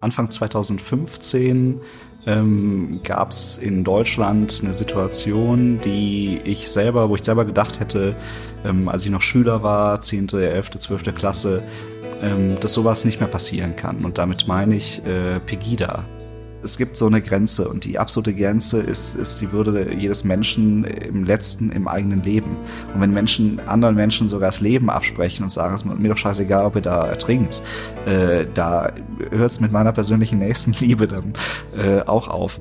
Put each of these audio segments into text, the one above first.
Anfang 2015 ähm, gab es in Deutschland eine Situation, die ich selber, wo ich selber gedacht hätte, ähm, als ich noch Schüler war, 10., 11., 12. Klasse, ähm, dass sowas nicht mehr passieren kann. Und damit meine ich äh, Pegida es gibt so eine Grenze und die absolute Grenze ist, ist die Würde jedes Menschen im letzten, im eigenen Leben. Und wenn Menschen anderen Menschen sogar das Leben absprechen und sagen, es ist mir doch scheißegal, ob ihr da ertrinkt, äh, da hört es mit meiner persönlichen Nächstenliebe dann äh, auch auf.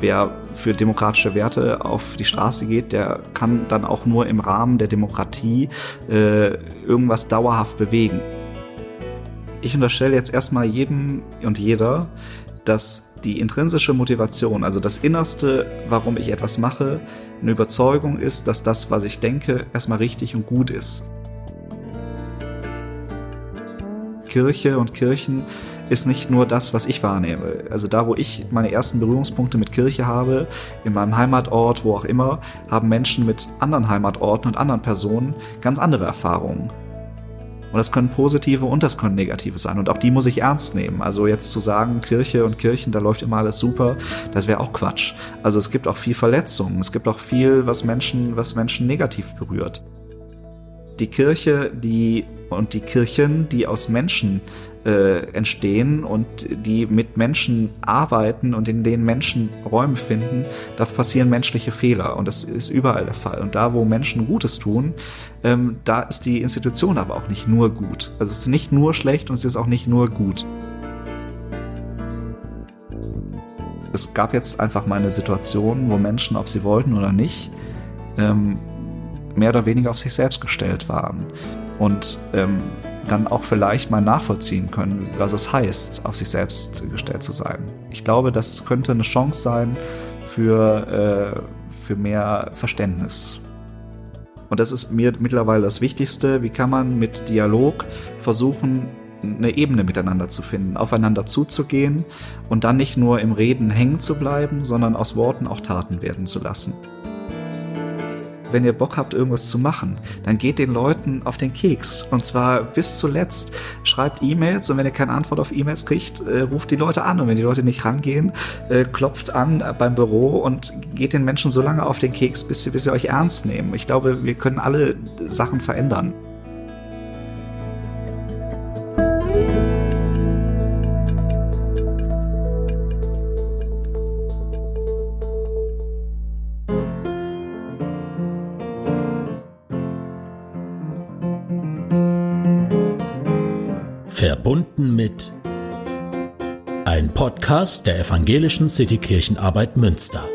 Wer für demokratische Werte auf die Straße geht, der kann dann auch nur im Rahmen der Demokratie äh, irgendwas dauerhaft bewegen. Ich unterstelle jetzt erstmal jedem und jeder, dass die intrinsische Motivation, also das Innerste, warum ich etwas mache, eine Überzeugung ist, dass das, was ich denke, erstmal richtig und gut ist. Kirche und Kirchen ist nicht nur das, was ich wahrnehme. Also da, wo ich meine ersten Berührungspunkte mit Kirche habe, in meinem Heimatort, wo auch immer, haben Menschen mit anderen Heimatorten und anderen Personen ganz andere Erfahrungen. Und das können positive und das können negative sein. Und auch die muss ich ernst nehmen. Also jetzt zu sagen, Kirche und Kirchen, da läuft immer alles super, das wäre auch Quatsch. Also es gibt auch viel Verletzungen. Es gibt auch viel, was Menschen, was Menschen negativ berührt. Die Kirche, die und die Kirchen, die aus Menschen äh, entstehen und die mit Menschen arbeiten und in denen Menschen Räume finden, da passieren menschliche Fehler und das ist überall der Fall. Und da, wo Menschen Gutes tun, ähm, da ist die Institution aber auch nicht nur gut. Also es ist nicht nur schlecht und es ist auch nicht nur gut. Es gab jetzt einfach mal eine Situation, wo Menschen, ob sie wollten oder nicht, ähm, mehr oder weniger auf sich selbst gestellt waren. Und ähm, dann auch vielleicht mal nachvollziehen können, was es heißt, auf sich selbst gestellt zu sein. Ich glaube, das könnte eine Chance sein für, äh, für mehr Verständnis. Und das ist mir mittlerweile das Wichtigste. Wie kann man mit Dialog versuchen, eine Ebene miteinander zu finden, aufeinander zuzugehen und dann nicht nur im Reden hängen zu bleiben, sondern aus Worten auch Taten werden zu lassen wenn ihr Bock habt, irgendwas zu machen, dann geht den Leuten auf den Keks. Und zwar bis zuletzt. Schreibt E-Mails und wenn ihr keine Antwort auf E-Mails kriegt, äh, ruft die Leute an. Und wenn die Leute nicht rangehen, äh, klopft an beim Büro und geht den Menschen so lange auf den Keks, bis sie, bis sie euch ernst nehmen. Ich glaube, wir können alle Sachen verändern. Podcast der Evangelischen Citykirchenarbeit Münster.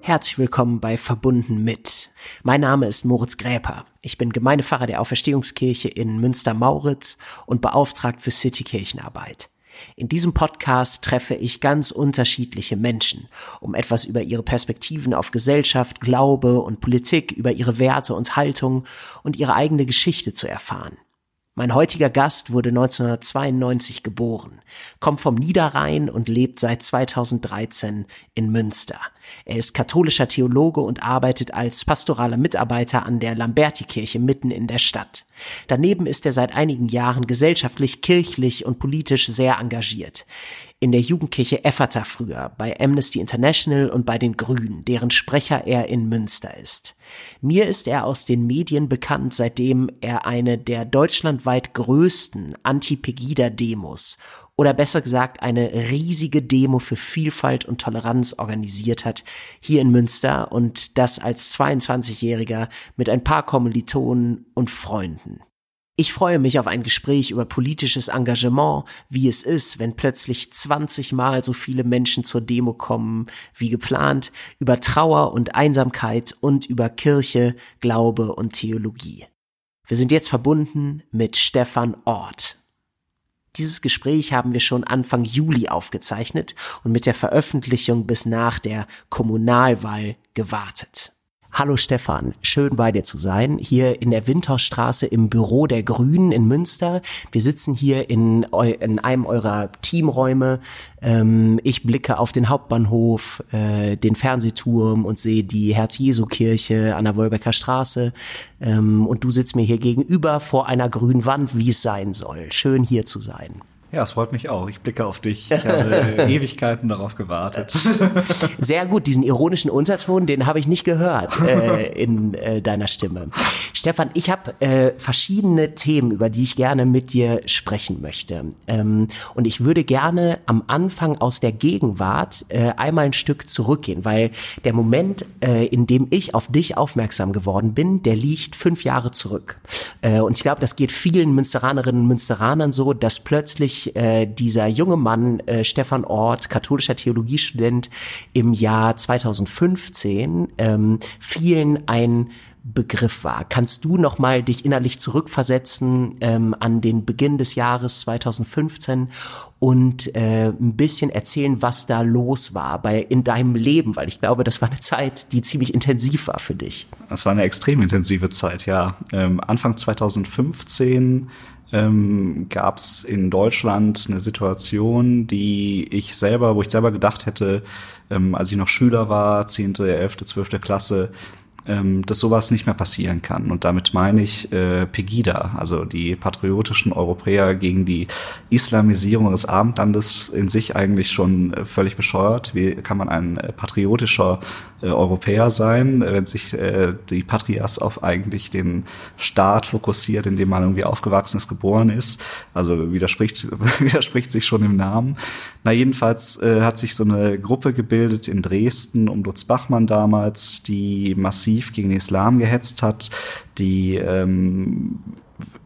Herzlich willkommen bei Verbunden mit. Mein Name ist Moritz Gräper. Ich bin Gemeindepfarrer der Auferstehungskirche in Münster-Mauritz und beauftragt für Citykirchenarbeit. In diesem Podcast treffe ich ganz unterschiedliche Menschen, um etwas über ihre Perspektiven auf Gesellschaft, Glaube und Politik, über ihre Werte und Haltung und ihre eigene Geschichte zu erfahren. Mein heutiger Gast wurde 1992 geboren, kommt vom Niederrhein und lebt seit 2013 in Münster. Er ist katholischer Theologe und arbeitet als pastoraler Mitarbeiter an der Lambertikirche mitten in der Stadt. Daneben ist er seit einigen Jahren gesellschaftlich, kirchlich und politisch sehr engagiert in der Jugendkirche Effata früher, bei Amnesty International und bei den Grünen, deren Sprecher er in Münster ist. Mir ist er aus den Medien bekannt, seitdem er eine der deutschlandweit größten Anti-Pegida-Demos oder besser gesagt eine riesige Demo für Vielfalt und Toleranz organisiert hat, hier in Münster und das als 22-Jähriger mit ein paar Kommilitonen und Freunden. Ich freue mich auf ein Gespräch über politisches Engagement, wie es ist, wenn plötzlich 20 Mal so viele Menschen zur Demo kommen wie geplant, über Trauer und Einsamkeit und über Kirche, Glaube und Theologie. Wir sind jetzt verbunden mit Stefan Ort. Dieses Gespräch haben wir schon Anfang Juli aufgezeichnet und mit der Veröffentlichung bis nach der Kommunalwahl gewartet. Hallo Stefan, schön bei dir zu sein, hier in der Winterstraße im Büro der Grünen in Münster. Wir sitzen hier in, in einem eurer Teamräume. Ähm, ich blicke auf den Hauptbahnhof, äh, den Fernsehturm und sehe die Herz-Jesu-Kirche an der Wolbecker Straße. Ähm, und du sitzt mir hier gegenüber vor einer grünen Wand, wie es sein soll. Schön hier zu sein. Ja, es freut mich auch. Ich blicke auf dich. Ich habe Ewigkeiten darauf gewartet. Sehr gut, diesen ironischen Unterton, den habe ich nicht gehört äh, in äh, deiner Stimme. Stefan, ich habe äh, verschiedene Themen, über die ich gerne mit dir sprechen möchte. Ähm, und ich würde gerne am Anfang aus der Gegenwart äh, einmal ein Stück zurückgehen, weil der Moment, äh, in dem ich auf dich aufmerksam geworden bin, der liegt fünf Jahre zurück. Äh, und ich glaube, das geht vielen Münsteranerinnen und Münsteranern so, dass plötzlich äh, dieser junge Mann, äh, Stefan Ort, katholischer Theologiestudent, im Jahr 2015 ähm, vielen ein Begriff war. Kannst du noch mal dich innerlich zurückversetzen ähm, an den Beginn des Jahres 2015 und äh, ein bisschen erzählen, was da los war bei in deinem Leben, weil ich glaube, das war eine Zeit, die ziemlich intensiv war für dich. Das war eine extrem intensive Zeit, ja. Ähm, Anfang 2015 ähm, gab es in Deutschland eine Situation, die ich selber, wo ich selber gedacht hätte, ähm, als ich noch Schüler war, zehnte, elfte, zwölfte Klasse, ähm, dass sowas nicht mehr passieren kann. Und damit meine ich äh, Pegida, also die patriotischen Europäer gegen die Islamisierung des Abendlandes in sich eigentlich schon äh, völlig bescheuert. Wie kann man ein äh, patriotischer äh, Europäer sein, wenn sich äh, die Patrias auf eigentlich den Staat fokussiert, in dem man irgendwie aufgewachsen ist, geboren ist? Also widerspricht, widerspricht sich schon im Namen. Na, jedenfalls hat sich so eine Gruppe gebildet in Dresden um Lutz Bachmann damals, die massiv gegen den Islam gehetzt hat, die ähm,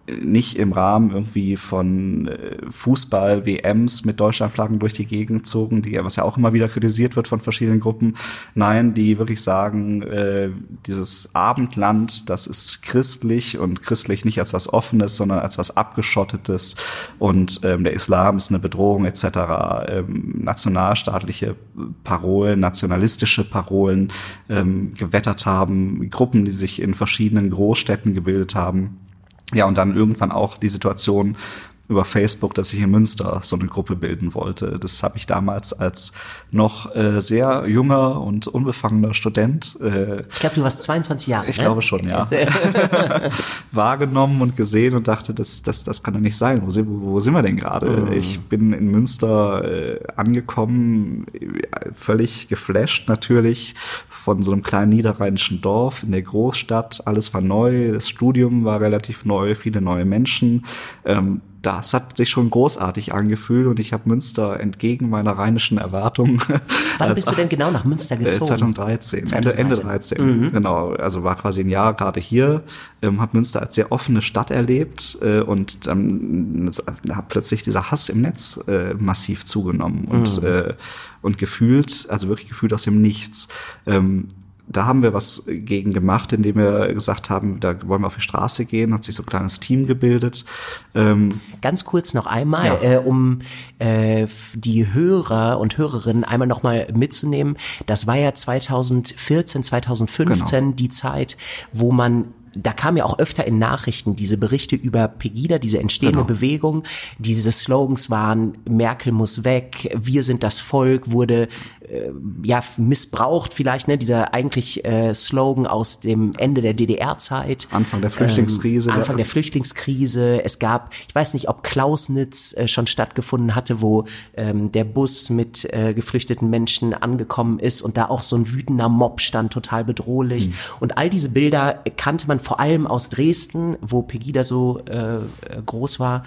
nicht im Rahmen irgendwie von äh, Fußball-WMs mit Deutschlandflaggen durch die Gegend zogen, die, was ja auch immer wieder kritisiert wird von verschiedenen Gruppen. Nein, die wirklich sagen, äh, dieses Abendland, das ist christlich und christlich nicht als was Offenes, sondern als was Abgeschottetes und ähm, der Islam ist eine Bedrohung etc. Ähm, nationalstaatliche Parolen, nationalistische Parolen ähm, gewettert haben, Gruppen, die sich in verschiedenen Großstädten gebildet haben ja, und dann irgendwann auch die Situation über Facebook, dass ich in Münster so eine Gruppe bilden wollte. Das habe ich damals als noch äh, sehr junger und unbefangener Student. Äh, ich glaube, du warst 22 Jahre. Ich ne? glaube schon, ja. wahrgenommen und gesehen und dachte, das, das, das kann doch nicht sein. Wo sind, wo, wo sind wir denn gerade? Mhm. Ich bin in Münster äh, angekommen, völlig geflasht natürlich von so einem kleinen niederrheinischen Dorf in der Großstadt. Alles war neu, das Studium war relativ neu, viele neue Menschen. Ähm, das hat sich schon großartig angefühlt und ich habe Münster entgegen meiner rheinischen Erwartungen. Wann bist du denn genau nach Münster äh, gezogen? 2013, 2013. Ende, Ende 13. Mhm. Genau, also war quasi ein Jahr gerade hier, ähm, habe Münster als sehr offene Stadt erlebt äh, und dann äh, hat plötzlich dieser Hass im Netz äh, massiv zugenommen und mhm. äh, und gefühlt, also wirklich gefühlt aus dem Nichts. Ähm, da haben wir was gegen gemacht, indem wir gesagt haben, da wollen wir auf die Straße gehen, hat sich so ein kleines Team gebildet. Ähm Ganz kurz noch einmal, ja. äh, um äh, die Hörer und Hörerinnen einmal nochmal mitzunehmen. Das war ja 2014, 2015 genau. die Zeit, wo man da kam ja auch öfter in Nachrichten diese Berichte über Pegida, diese entstehende genau. Bewegung. Diese Slogans waren, Merkel muss weg, wir sind das Volk, wurde äh, ja missbraucht vielleicht, ne, dieser eigentlich äh, Slogan aus dem Ende der DDR-Zeit. Anfang der Flüchtlingskrise. Ähm, Anfang der Flüchtlingskrise. Es gab, ich weiß nicht, ob Klausnitz äh, schon stattgefunden hatte, wo ähm, der Bus mit äh, geflüchteten Menschen angekommen ist und da auch so ein wütender Mob stand, total bedrohlich. Mhm. Und all diese Bilder kannte man vor allem aus Dresden, wo Pegida so äh, groß war.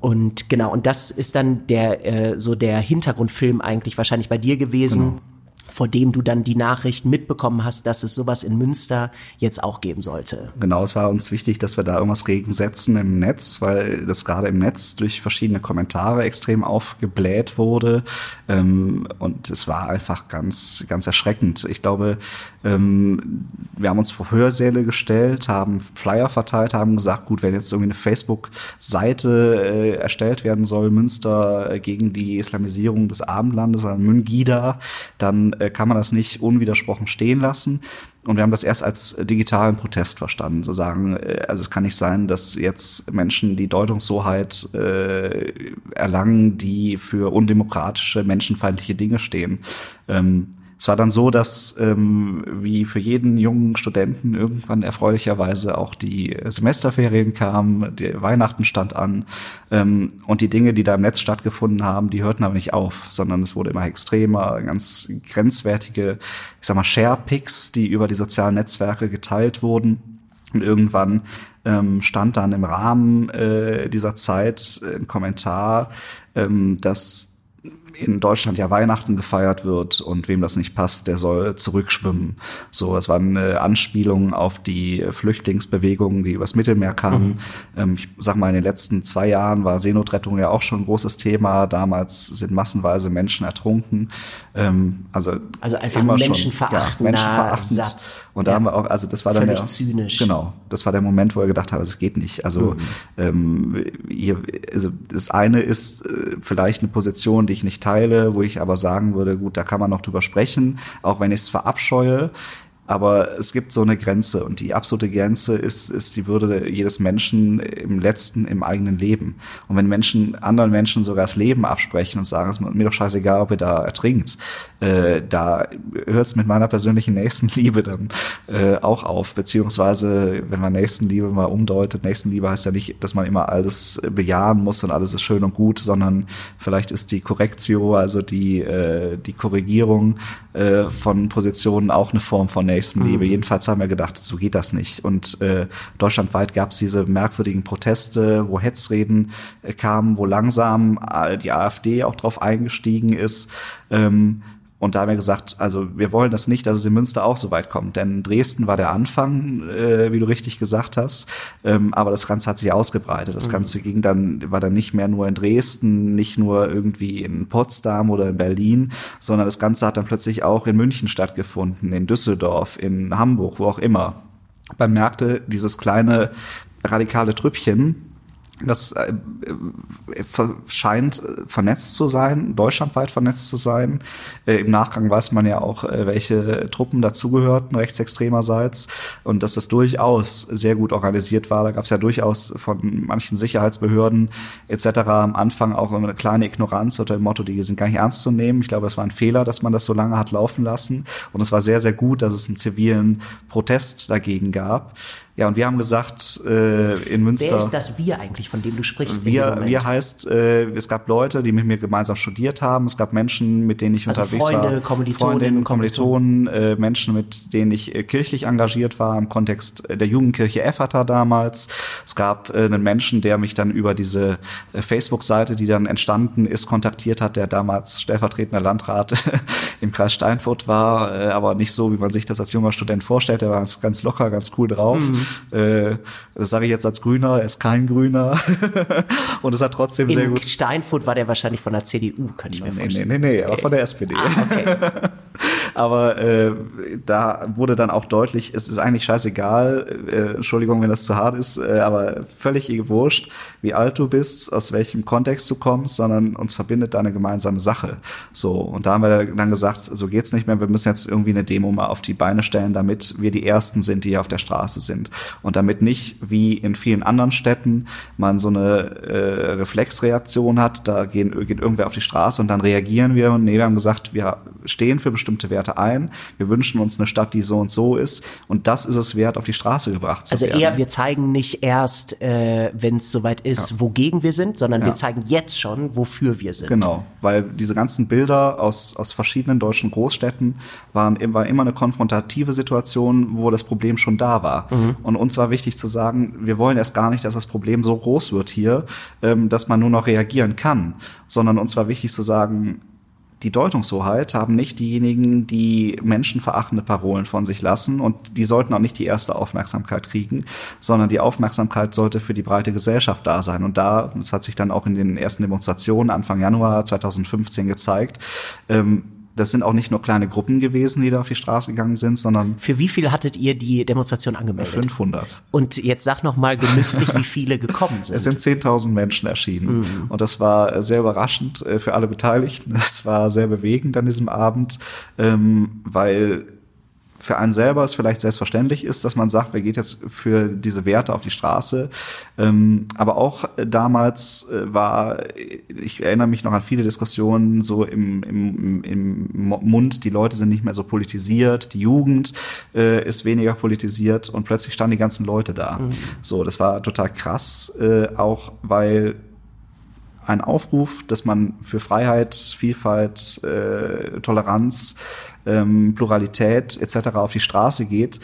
Und genau, und das ist dann der äh, so der Hintergrundfilm eigentlich wahrscheinlich bei dir gewesen. Genau vor dem du dann die Nachricht mitbekommen hast, dass es sowas in Münster jetzt auch geben sollte. Genau, es war uns wichtig, dass wir da irgendwas gegen setzen im Netz, weil das gerade im Netz durch verschiedene Kommentare extrem aufgebläht wurde. Ähm, und es war einfach ganz, ganz erschreckend. Ich glaube, ähm, wir haben uns vor Hörsäle gestellt, haben Flyer verteilt, haben gesagt, gut, wenn jetzt irgendwie eine Facebook-Seite äh, erstellt werden soll, Münster äh, gegen die Islamisierung des Abendlandes, also Müngida, dann äh, kann man das nicht unwidersprochen stehen lassen. Und wir haben das erst als digitalen Protest verstanden, zu sagen, äh, also es kann nicht sein, dass jetzt Menschen die Deutungshoheit äh, erlangen, die für undemokratische, menschenfeindliche Dinge stehen. Ähm, es war dann so, dass ähm, wie für jeden jungen Studenten irgendwann erfreulicherweise auch die Semesterferien kamen, die Weihnachten stand an ähm, und die Dinge, die da im Netz stattgefunden haben, die hörten aber nicht auf, sondern es wurde immer extremer, ganz grenzwertige, ich sag mal, Share-Picks, die über die sozialen Netzwerke geteilt wurden. Und irgendwann ähm, stand dann im Rahmen äh, dieser Zeit ein Kommentar, ähm, dass in Deutschland ja Weihnachten gefeiert wird und wem das nicht passt, der soll zurückschwimmen. So, es war eine Anspielung auf die Flüchtlingsbewegungen, die übers Mittelmeer kamen. Mhm. Ähm, ich sag mal, in den letzten zwei Jahren war Seenotrettung ja auch schon ein großes Thema. Damals sind massenweise Menschen ertrunken. Ähm, also, also einfach immer menschenverachtender ja, menschenverachtend. Satz. Und da ja. haben wir auch, also das war dann Völlig der, zynisch. Genau, das war der Moment, wo er gedacht hat, es geht nicht. Also, mhm. ähm, hier, also das eine ist äh, vielleicht eine Position, die ich nicht teile, wo ich aber sagen würde, gut, da kann man noch drüber sprechen, auch wenn ich es verabscheue. Aber es gibt so eine Grenze und die absolute Grenze ist, ist die Würde jedes Menschen im letzten, im eigenen Leben. Und wenn Menschen, anderen Menschen sogar das Leben absprechen und sagen, es ist mir doch scheißegal, ob ihr da ertrinkt, äh, da hört es mit meiner persönlichen Nächstenliebe dann äh, auch auf. Beziehungsweise, wenn man Nächstenliebe mal umdeutet, Nächstenliebe heißt ja nicht, dass man immer alles bejahen muss und alles ist schön und gut, sondern vielleicht ist die Korrektio, also die, äh, die Korrigierung äh, von Positionen auch eine Form von Nächstenliebe. Nächstenliebe. Mhm. Jedenfalls haben wir gedacht, so geht das nicht. Und äh, deutschlandweit gab es diese merkwürdigen Proteste, wo Hetzreden äh, kamen, wo langsam äh, die AfD auch drauf eingestiegen ist. Ähm, und da haben wir gesagt, also wir wollen das nicht, dass es in Münster auch so weit kommt. Denn Dresden war der Anfang, äh, wie du richtig gesagt hast. Ähm, aber das Ganze hat sich ausgebreitet. Das mhm. Ganze ging dann, war dann nicht mehr nur in Dresden, nicht nur irgendwie in Potsdam oder in Berlin, sondern das Ganze hat dann plötzlich auch in München stattgefunden, in Düsseldorf, in Hamburg, wo auch immer. Man merkte, dieses kleine radikale Trüppchen, das äh, äh scheint äh, vernetzt zu sein, deutschlandweit vernetzt zu sein. Im Nachgang weiß man ja auch, welche Truppen dazugehörten, rechtsextremerseits, und dass das durchaus sehr gut organisiert war. Da gab es ja durchaus von manchen Sicherheitsbehörden etc. am Anfang auch eine kleine Ignoranz unter dem Motto, die sind gar nicht ernst zu nehmen. Ich glaube, es war ein Fehler, dass man das so lange hat laufen lassen. Und es war sehr, sehr gut, dass es einen zivilen Protest dagegen gab. Ja, und wir haben gesagt, äh, in Münster. Wer ist das Wir eigentlich, von dem du sprichst? Wir, wir heißt, äh, es gab Leute, die mit mir gemeinsam studiert haben. Es gab Menschen, mit denen ich also unterwegs Freunde, war. Kommilitonen, Freundinnen, Kommilitonen, äh, Menschen, mit denen ich äh, kirchlich engagiert war im Kontext der Jugendkirche Effata damals. Es gab äh, einen Menschen, der mich dann über diese äh, Facebook-Seite, die dann entstanden ist, kontaktiert hat, der damals stellvertretender Landrat im Kreis Steinfurt war, äh, aber nicht so, wie man sich das als junger Student vorstellt. Der war ganz, ganz locker, ganz cool drauf. Mhm. Äh, das sage ich jetzt als Grüner, er ist kein Grüner. und es hat trotzdem In sehr gut. Steinfurt war der wahrscheinlich von der CDU, könnte ich mir nee, vorstellen. Nee, nee, nee, aber von der SPD. Ah, okay. aber äh, da wurde dann auch deutlich, es ist eigentlich scheißegal, äh, Entschuldigung, wenn das zu hart ist, äh, aber völlig wurscht, wie alt du bist, aus welchem Kontext du kommst, sondern uns verbindet eine gemeinsame Sache. So, und da haben wir dann gesagt, so geht's nicht mehr, wir müssen jetzt irgendwie eine Demo mal auf die Beine stellen, damit wir die Ersten sind, die hier auf der Straße sind. Und damit nicht, wie in vielen anderen Städten, man so eine äh, Reflexreaktion hat, da gehen, geht irgendwer auf die Straße und dann reagieren wir. Und nee, wir haben gesagt, wir stehen für bestimmte Werte ein. Wir wünschen uns eine Stadt, die so und so ist. Und das ist es wert, auf die Straße gebracht zu also werden. Also eher, wir zeigen nicht erst, äh, wenn es soweit ist, ja. wogegen wir sind, sondern ja. wir zeigen jetzt schon, wofür wir sind. Genau, weil diese ganzen Bilder aus, aus verschiedenen deutschen Großstädten waren, war immer eine konfrontative Situation, wo das Problem schon da war. Mhm. Und uns war wichtig zu sagen, wir wollen erst gar nicht, dass das Problem so groß wird hier, ähm, dass man nur noch reagieren kann, sondern uns war wichtig zu sagen, die Deutungshoheit haben nicht diejenigen, die menschenverachtende Parolen von sich lassen und die sollten auch nicht die erste Aufmerksamkeit kriegen, sondern die Aufmerksamkeit sollte für die breite Gesellschaft da sein. Und da, das hat sich dann auch in den ersten Demonstrationen Anfang Januar 2015 gezeigt, ähm, das sind auch nicht nur kleine Gruppen gewesen, die da auf die Straße gegangen sind, sondern Für wie viel hattet ihr die Demonstration angemeldet? 500. Und jetzt sag noch mal genüsslich, wie viele gekommen sind. Es sind 10.000 Menschen erschienen. Und das war sehr überraschend äh, für alle Beteiligten. Es war sehr bewegend an diesem Abend, ähm, weil für einen selber es vielleicht selbstverständlich ist, dass man sagt, wer geht jetzt für diese Werte auf die Straße. Ähm, aber auch damals äh, war, ich erinnere mich noch an viele Diskussionen so im, im, im Mund, die Leute sind nicht mehr so politisiert, die Jugend äh, ist weniger politisiert und plötzlich standen die ganzen Leute da. So, das war total krass, äh, auch weil ein Aufruf, dass man für Freiheit, Vielfalt, äh, Toleranz, ähm, Pluralität etc. auf die Straße geht,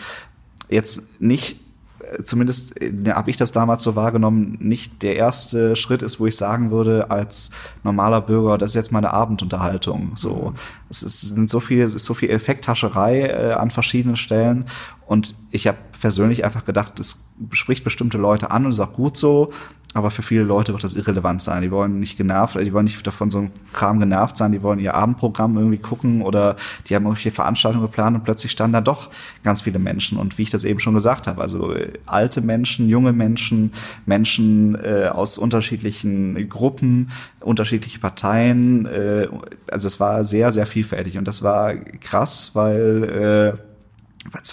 jetzt nicht äh, zumindest äh, habe ich das damals so wahrgenommen, nicht der erste Schritt ist, wo ich sagen würde, als normaler Bürger, das ist jetzt meine Abendunterhaltung. So, es ist, sind so viel, es ist so viel Effekthascherei äh, an verschiedenen Stellen und ich habe persönlich einfach gedacht, es spricht bestimmte Leute an und ist auch gut so, aber für viele Leute wird das irrelevant sein. Die wollen nicht genervt, die wollen nicht davon so ein Kram genervt sein, die wollen ihr Abendprogramm irgendwie gucken oder die haben irgendwelche Veranstaltungen geplant und plötzlich standen da doch ganz viele Menschen. Und wie ich das eben schon gesagt habe, also äh, alte Menschen, junge Menschen, Menschen äh, aus unterschiedlichen Gruppen, unterschiedliche Parteien. Äh, also es war sehr, sehr vielfältig und das war krass, weil äh,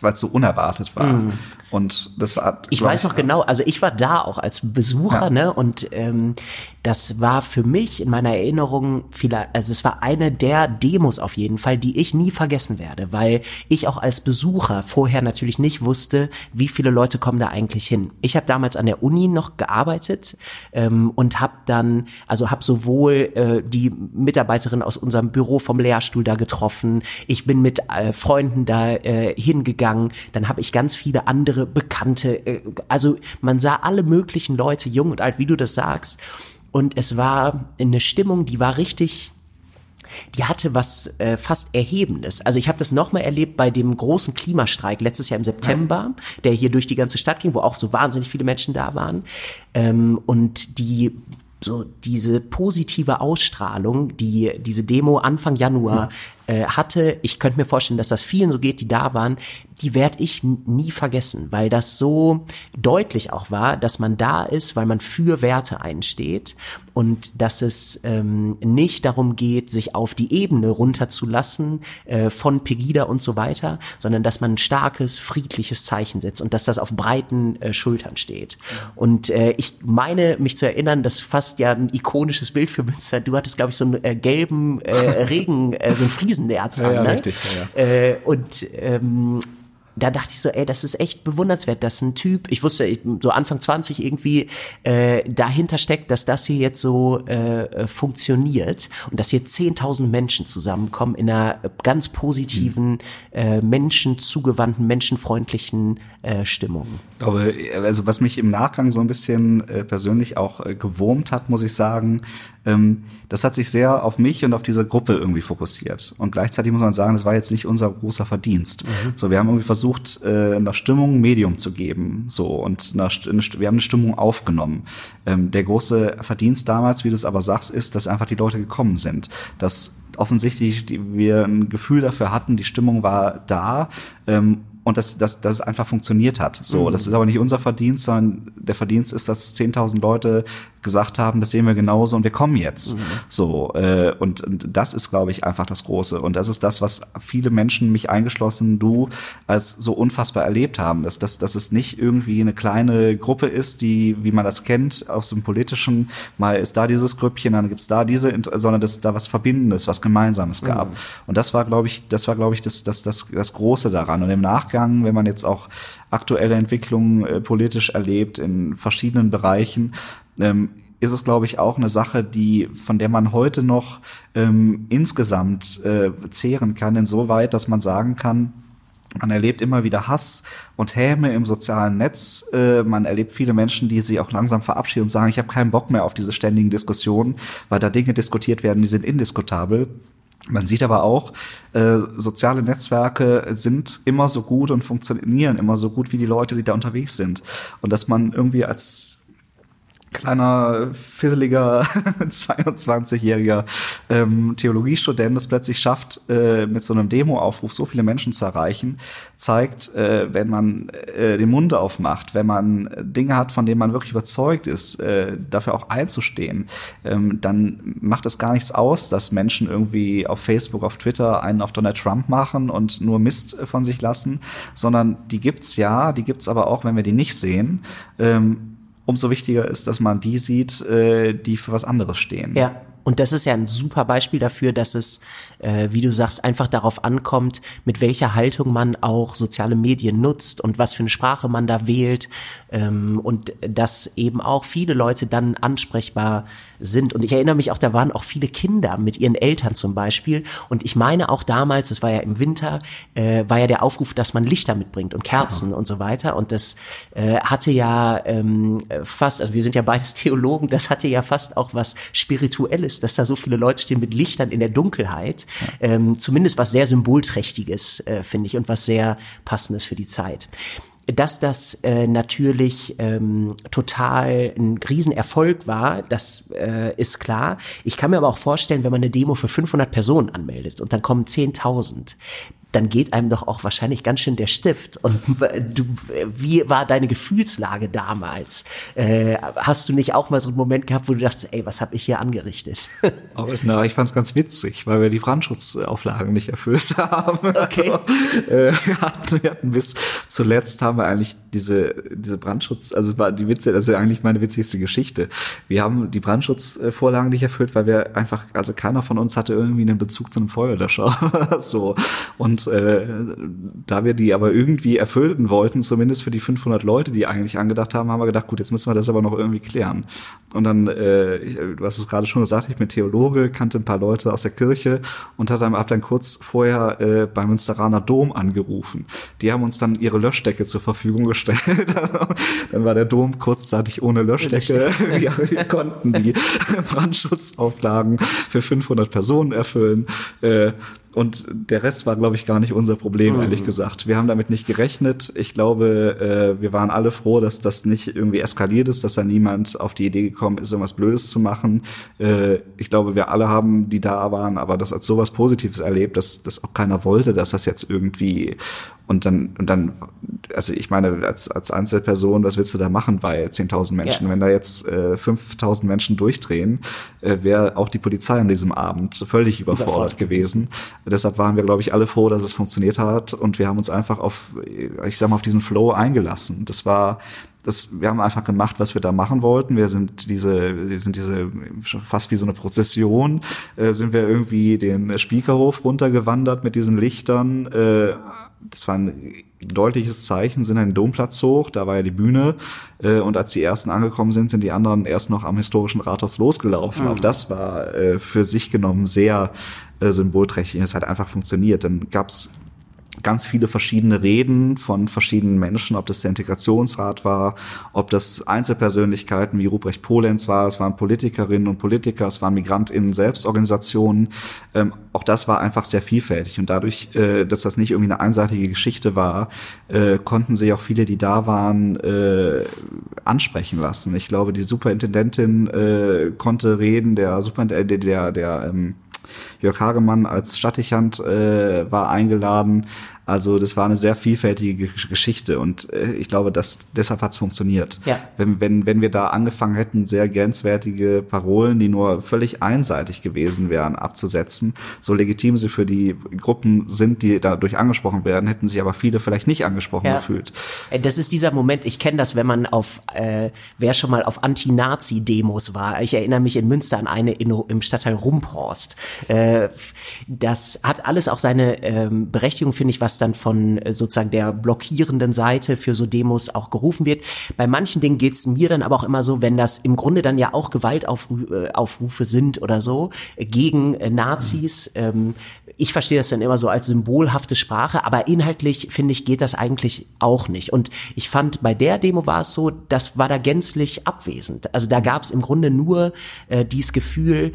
weil es so unerwartet war. Mhm. Und das war. Ich weiß noch genau, also ich war da auch als Besucher, Ja. ne? Und ähm, das war für mich in meiner Erinnerung vielleicht, also es war eine der Demos auf jeden Fall, die ich nie vergessen werde, weil ich auch als Besucher vorher natürlich nicht wusste, wie viele Leute kommen da eigentlich hin. Ich habe damals an der Uni noch gearbeitet ähm, und habe dann, also habe sowohl äh, die Mitarbeiterin aus unserem Büro vom Lehrstuhl da getroffen, ich bin mit äh, Freunden da äh, hingegangen, dann habe ich ganz viele andere Bekannte, äh, also man sah alle möglichen Leute, jung und alt, wie du das sagst. Und es war eine Stimmung, die war richtig, die hatte was äh, fast Erhebendes. Also ich habe das nochmal erlebt bei dem großen Klimastreik letztes Jahr im September, der hier durch die ganze Stadt ging, wo auch so wahnsinnig viele Menschen da waren. Ähm, und die so diese positive Ausstrahlung, die diese Demo Anfang Januar äh, hatte, ich könnte mir vorstellen, dass das vielen so geht, die da waren, die werde ich nie vergessen, weil das so deutlich auch war, dass man da ist, weil man für Werte einsteht und dass es ähm, nicht darum geht, sich auf die Ebene runterzulassen äh, von Pegida und so weiter, sondern dass man ein starkes, friedliches Zeichen setzt und dass das auf breiten äh, Schultern steht. Und äh, ich meine, mich zu erinnern, das ist fast ja ein ikonisches Bild für Münster. Du hattest, glaube ich, so einen äh, gelben äh, Regen, äh, so ein Friesennerz Ja, an, ja, ne? richtig, ja, Äh, und ähm, da dachte ich so, ey, das ist echt bewundernswert, dass ein Typ, ich wusste ich- so Anfang 20 irgendwie äh, dahinter steckt, dass das hier jetzt so äh, äh, funktioniert und dass hier 10.000 Menschen zusammenkommen in einer ganz positiven, äh, menschenzugewandten, menschenfreundlichen äh, Stimmung. Aber also was mich im Nachgang so ein bisschen äh, persönlich auch äh, gewurmt hat, muss ich sagen, das hat sich sehr auf mich und auf diese Gruppe irgendwie fokussiert. Und gleichzeitig muss man sagen, das war jetzt nicht unser großer Verdienst. So, wir haben irgendwie versucht, äh, einer Stimmung ein Medium zu geben. So und einer, wir haben eine Stimmung aufgenommen. Ähm, der große Verdienst damals, wie du es aber sagst, ist, dass einfach die Leute gekommen sind. Dass offensichtlich wir ein Gefühl dafür hatten, die Stimmung war da. Ähm, und dass, dass, dass es einfach funktioniert hat. So, das ist aber nicht unser Verdienst, sondern der Verdienst ist, dass 10.000 Leute gesagt haben, das sehen wir genauso und wir kommen jetzt. So, äh, und, und das ist, glaube ich, einfach das Große. Und das ist das, was viele Menschen, mich eingeschlossen, du, als so unfassbar erlebt haben. Dass, dass, dass es nicht irgendwie eine kleine Gruppe ist, die, wie man das kennt, aus dem Politischen, mal ist da dieses Grüppchen, dann gibt's da diese, sondern dass es da was Verbindendes, was Gemeinsames gab. Und das war, glaube ich, das war, glaube ich, das, das, das, das Große daran. Und im Nachgang, wenn man jetzt auch aktuelle Entwicklungen äh, politisch erlebt in verschiedenen Bereichen, ähm, ist es, glaube ich, auch eine Sache, die, von der man heute noch ähm, insgesamt äh, zehren kann, insoweit, dass man sagen kann, man erlebt immer wieder Hass und Häme im sozialen Netz. Äh, man erlebt viele Menschen, die sich auch langsam verabschieden und sagen, ich habe keinen Bock mehr auf diese ständigen Diskussionen, weil da Dinge diskutiert werden, die sind indiskutabel. Man sieht aber auch, äh, soziale Netzwerke sind immer so gut und funktionieren immer so gut wie die Leute, die da unterwegs sind. Und dass man irgendwie als kleiner, fisseliger 22-jähriger ähm, Theologiestudent es plötzlich schafft, äh, mit so einem Demo-Aufruf so viele Menschen zu erreichen, zeigt, äh, wenn man äh, den Mund aufmacht, wenn man Dinge hat, von denen man wirklich überzeugt ist, äh, dafür auch einzustehen, ähm, dann macht es gar nichts aus, dass Menschen irgendwie auf Facebook, auf Twitter einen auf Donald Trump machen und nur Mist von sich lassen, sondern die gibt's ja, die gibt's aber auch, wenn wir die nicht sehen. Ähm, umso wichtiger ist, dass man die sieht, äh, die für was anderes stehen. Ja. Und das ist ja ein super Beispiel dafür, dass es, äh, wie du sagst, einfach darauf ankommt, mit welcher Haltung man auch soziale Medien nutzt und was für eine Sprache man da wählt ähm, und dass eben auch viele Leute dann ansprechbar sind. Und ich erinnere mich auch, da waren auch viele Kinder mit ihren Eltern zum Beispiel. Und ich meine auch damals, das war ja im Winter, äh, war ja der Aufruf, dass man Lichter mitbringt und Kerzen ja. und so weiter. Und das äh, hatte ja ähm, fast, also wir sind ja beides Theologen, das hatte ja fast auch was Spirituelles, dass da so viele Leute stehen mit Lichtern in der Dunkelheit. Ja. Ähm, zumindest was sehr Symbolträchtiges, äh, finde ich, und was sehr Passendes für die Zeit dass das äh, natürlich ähm, total ein Riesenerfolg war, das äh, ist klar. Ich kann mir aber auch vorstellen, wenn man eine Demo für 500 Personen anmeldet und dann kommen 10.000, dann geht einem doch auch wahrscheinlich ganz schön der Stift. Und du, wie war deine Gefühlslage damals? Äh, hast du nicht auch mal so einen Moment gehabt, wo du dachtest, ey, was habe ich hier angerichtet? Aber, na, ich fand es ganz witzig, weil wir die Brandschutzauflagen nicht erfüllt haben. Okay. Also, äh, wir, hatten, wir hatten bis zuletzt haben wir eigentlich diese, diese Brandschutz, also war die Witze, das ist eigentlich meine witzigste Geschichte. Wir haben die Brandschutzvorlagen nicht erfüllt, weil wir einfach, also keiner von uns hatte irgendwie einen Bezug zu einem Feuerlöscher. so. Und äh, da wir die aber irgendwie erfüllen wollten, zumindest für die 500 Leute, die eigentlich angedacht haben, haben wir gedacht, gut, jetzt müssen wir das aber noch irgendwie klären. Und dann, äh, du hast es gerade schon gesagt, ich bin Theologe, kannte ein paar Leute aus der Kirche und hat dann, hab dann kurz vorher äh, beim Münsteraner Dom angerufen. Die haben uns dann ihre Löschdecke zur Verfügung gestellt. dann war der Dom kurzzeitig ohne Löschdecke. wir, wir konnten die Brandschutzauflagen für 500 Personen erfüllen. Äh, und der Rest war, glaube ich, gar nicht unser Problem, mhm. ehrlich gesagt. Wir haben damit nicht gerechnet. Ich glaube, äh, wir waren alle froh, dass das nicht irgendwie eskaliert ist, dass da niemand auf die Idee gekommen ist, irgendwas Blödes zu machen. Äh, ich glaube, wir alle haben, die da waren, aber das als sowas Positives erlebt, dass, dass auch keiner wollte, dass das jetzt irgendwie und dann, und dann, also ich meine, als, als Einzelperson, was willst du da machen bei 10.000 Menschen? Ja. Wenn da jetzt äh, 5.000 Menschen durchdrehen, äh, wäre auch die Polizei an diesem Abend völlig überfordert, überfordert gewesen. Deshalb waren wir, glaube ich, alle froh, dass es funktioniert hat und wir haben uns einfach auf, ich sag mal, auf diesen Flow eingelassen. Das war, das, wir haben einfach gemacht, was wir da machen wollten. Wir sind diese, wir sind diese fast wie so eine Prozession, äh, sind wir irgendwie den Spiekerhof runtergewandert mit diesen Lichtern. Äh, das war ein deutliches Zeichen, sind einen Domplatz hoch, da war ja die Bühne, äh, und als die ersten angekommen sind, sind die anderen erst noch am historischen Rathaus losgelaufen. Mhm. Auch das war äh, für sich genommen sehr äh, symbolträchtig. Es hat einfach funktioniert. Dann gab's ganz viele verschiedene Reden von verschiedenen Menschen, ob das der Integrationsrat war, ob das Einzelpersönlichkeiten wie Ruprecht Polenz war, es waren Politikerinnen und Politiker, es waren MigrantInnen Selbstorganisationen. Ähm, auch das war einfach sehr vielfältig und dadurch, äh, dass das nicht irgendwie eine einseitige Geschichte war, äh, konnten sich auch viele, die da waren, äh, ansprechen lassen. Ich glaube, die Superintendentin äh, konnte reden, der Superintendent, der, der, der ähm, Jörg Hagemann als Stadtdichand äh, war eingeladen. Also das war eine sehr vielfältige Geschichte und äh, ich glaube, dass deshalb hat es funktioniert. Ja. Wenn, wenn, wenn wir da angefangen hätten, sehr grenzwertige Parolen, die nur völlig einseitig gewesen wären, abzusetzen, so legitim sie für die Gruppen sind, die dadurch angesprochen werden, hätten sich aber viele vielleicht nicht angesprochen ja. gefühlt. Äh, das ist dieser Moment, ich kenne das, wenn man auf, äh, wer schon mal auf Anti-Nazi-Demos war. Ich erinnere mich in Münster an eine in, im Stadtteil Rumphorst. Äh, das hat alles auch seine ähm, Berechtigung, finde ich, was dann von äh, sozusagen der blockierenden Seite für so Demos auch gerufen wird. Bei manchen Dingen geht es mir dann aber auch immer so, wenn das im Grunde dann ja auch Gewaltaufrufe sind oder so äh, gegen äh, Nazis. Ähm, ich verstehe das dann immer so als symbolhafte Sprache, aber inhaltlich finde ich geht das eigentlich auch nicht. Und ich fand bei der Demo war es so, das war da gänzlich abwesend. Also da gab es im Grunde nur äh, dieses Gefühl,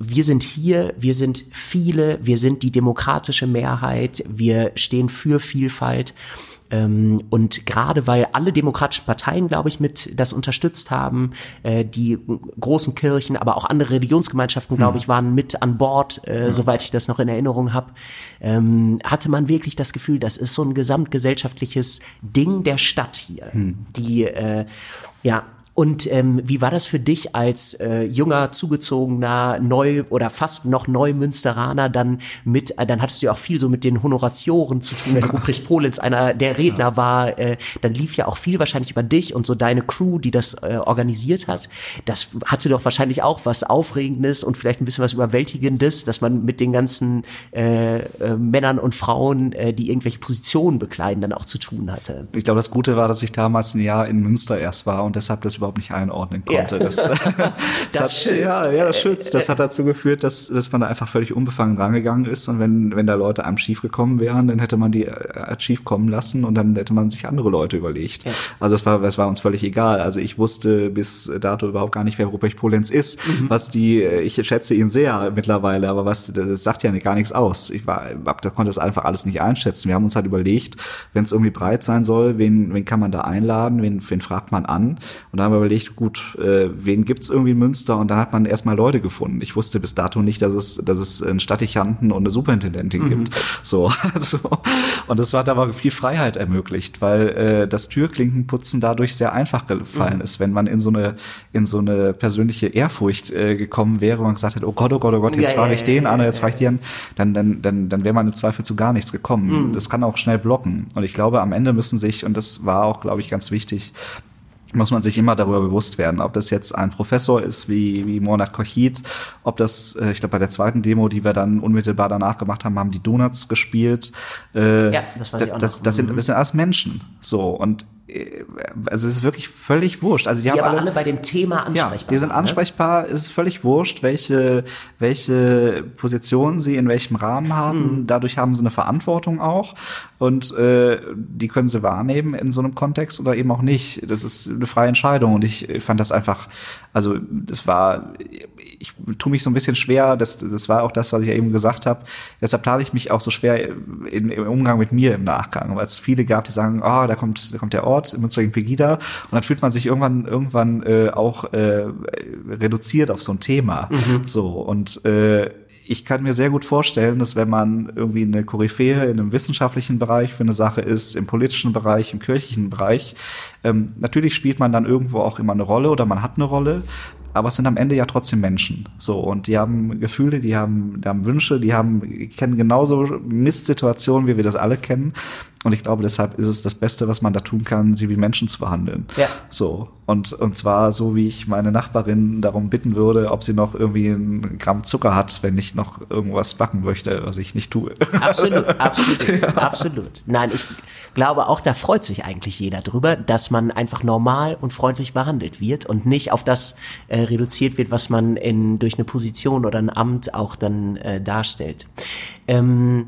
wir sind hier, wir sind viele, wir sind die demokratische Mehrheit, wir stehen für Vielfalt. Ähm, und gerade weil alle demokratischen Parteien, glaube ich, mit das unterstützt haben, äh, die großen Kirchen, aber auch andere Religionsgemeinschaften, glaube ich, waren mit an Bord, äh, ja. soweit ich das noch in Erinnerung habe, ähm, hatte man wirklich das Gefühl, das ist so ein gesamtgesellschaftliches Ding der Stadt hier, hm. die äh, ja und ähm, wie war das für dich als äh, junger, zugezogener, neu oder fast noch neu Münsteraner dann mit, äh, dann hattest du ja auch viel so mit den Honoratioren zu tun, wenn Ruprecht Polenz einer der Redner ja. war, äh, dann lief ja auch viel wahrscheinlich über dich und so deine Crew, die das äh, organisiert hat. Das hatte doch wahrscheinlich auch was Aufregendes und vielleicht ein bisschen was Überwältigendes, dass man mit den ganzen äh, äh, Männern und Frauen, äh, die irgendwelche Positionen bekleiden, dann auch zu tun hatte. Ich glaube, das Gute war, dass ich damals ein Jahr in Münster erst war und deshalb das überhaupt überhaupt nicht einordnen konnte. Ja. Das, das, das hat, schützt. Ja, ja, das schützt. Das hat dazu geführt, dass, dass man da einfach völlig unbefangen rangegangen ist und wenn, wenn da Leute einem schief gekommen wären, dann hätte man die äh, schief kommen lassen und dann hätte man sich andere Leute überlegt. Ja. Also das war, das war uns völlig egal. Also ich wusste bis dato überhaupt gar nicht, wer Ruprecht Polenz ist. Mhm. Was die, ich schätze ihn sehr mittlerweile, aber was, das sagt ja gar nichts aus. Ich war, da konnte das einfach alles nicht einschätzen. Wir haben uns halt überlegt, wenn es irgendwie breit sein soll, wen, wen kann man da einladen, wen, wen fragt man an? Und da haben wir überlegt, gut, äh, wen gibt's irgendwie in Münster? Und dann hat man erstmal Leute gefunden. Ich wusste bis dato nicht, dass es, dass es einen Stadtichanten und eine Superintendentin mhm. gibt. So, also, und das hat aber viel Freiheit ermöglicht, weil äh, das Türklinkenputzen dadurch sehr einfach gefallen mhm. ist, wenn man in so eine in so eine persönliche Ehrfurcht äh, gekommen wäre und gesagt hätte, oh Gott, oh Gott, oh Gott, jetzt ja, frage ich den ja, an, jetzt frage ich den, dann dann dann dann wäre man im Zweifel zu gar nichts gekommen. Mhm. Das kann auch schnell blocken. Und ich glaube, am Ende müssen sich und das war auch, glaube ich, ganz wichtig, muss man sich immer darüber bewusst werden, ob das jetzt ein Professor ist wie, wie Monat Kochit, ob das, äh, ich glaube, bei der zweiten Demo, die wir dann unmittelbar danach gemacht haben, haben die Donuts gespielt. Äh, ja, das weiß ich auch das, noch. Das sind, das sind alles Menschen. So, und also es ist wirklich völlig wurscht. Also die, die haben aber alle, alle, bei dem Thema ansprechbar. Ja, die sind ne? ansprechbar. Ne? Es ist völlig wurscht, welche welche Position sie in welchem Rahmen haben. Hm. Dadurch haben sie eine Verantwortung auch und äh, die können sie wahrnehmen in so einem Kontext oder eben auch nicht. Das ist eine freie Entscheidung und ich fand das einfach, also das war, ich tue mich so ein bisschen schwer. Das das war auch das, was ich ja eben gesagt habe. Deshalb tat ich mich auch so schwer in, im Umgang mit mir im Nachgang, weil es viele gab, die sagen, ah, oh, da kommt da kommt der Ort Ort, im Münster gegen Pegida. Und dann fühlt man sich irgendwann, irgendwann äh, auch äh, reduziert auf so ein Thema. Mhm. So, und äh, ich kann mir sehr gut vorstellen, dass wenn man irgendwie eine Koryphäe in einem wissenschaftlichen Bereich für eine Sache ist, im politischen Bereich, im kirchlichen Bereich, ähm, natürlich spielt man dann irgendwo auch immer eine Rolle oder man hat eine Rolle, aber es sind am Ende ja trotzdem Menschen. So, und die haben Gefühle, die haben, die haben Wünsche, die haben, die kennen genauso Mistsituationen, wie wir das alle kennen. Und ich glaube, deshalb ist es das Beste, was man da tun kann, sie wie Menschen zu behandeln. Ja. So. Und, und zwar so, wie ich meine Nachbarin darum bitten würde, ob sie noch irgendwie ein Gramm Zucker hat, wenn ich noch irgendwas backen möchte, was ich nicht tue. Absolut, absolut, ja. absolut. Nein, ich glaube auch, da freut sich eigentlich jeder drüber, dass man einfach normal und freundlich behandelt wird und nicht auf das äh, reduziert wird, was man in, durch eine Position oder ein Amt auch dann äh, darstellt. Ähm,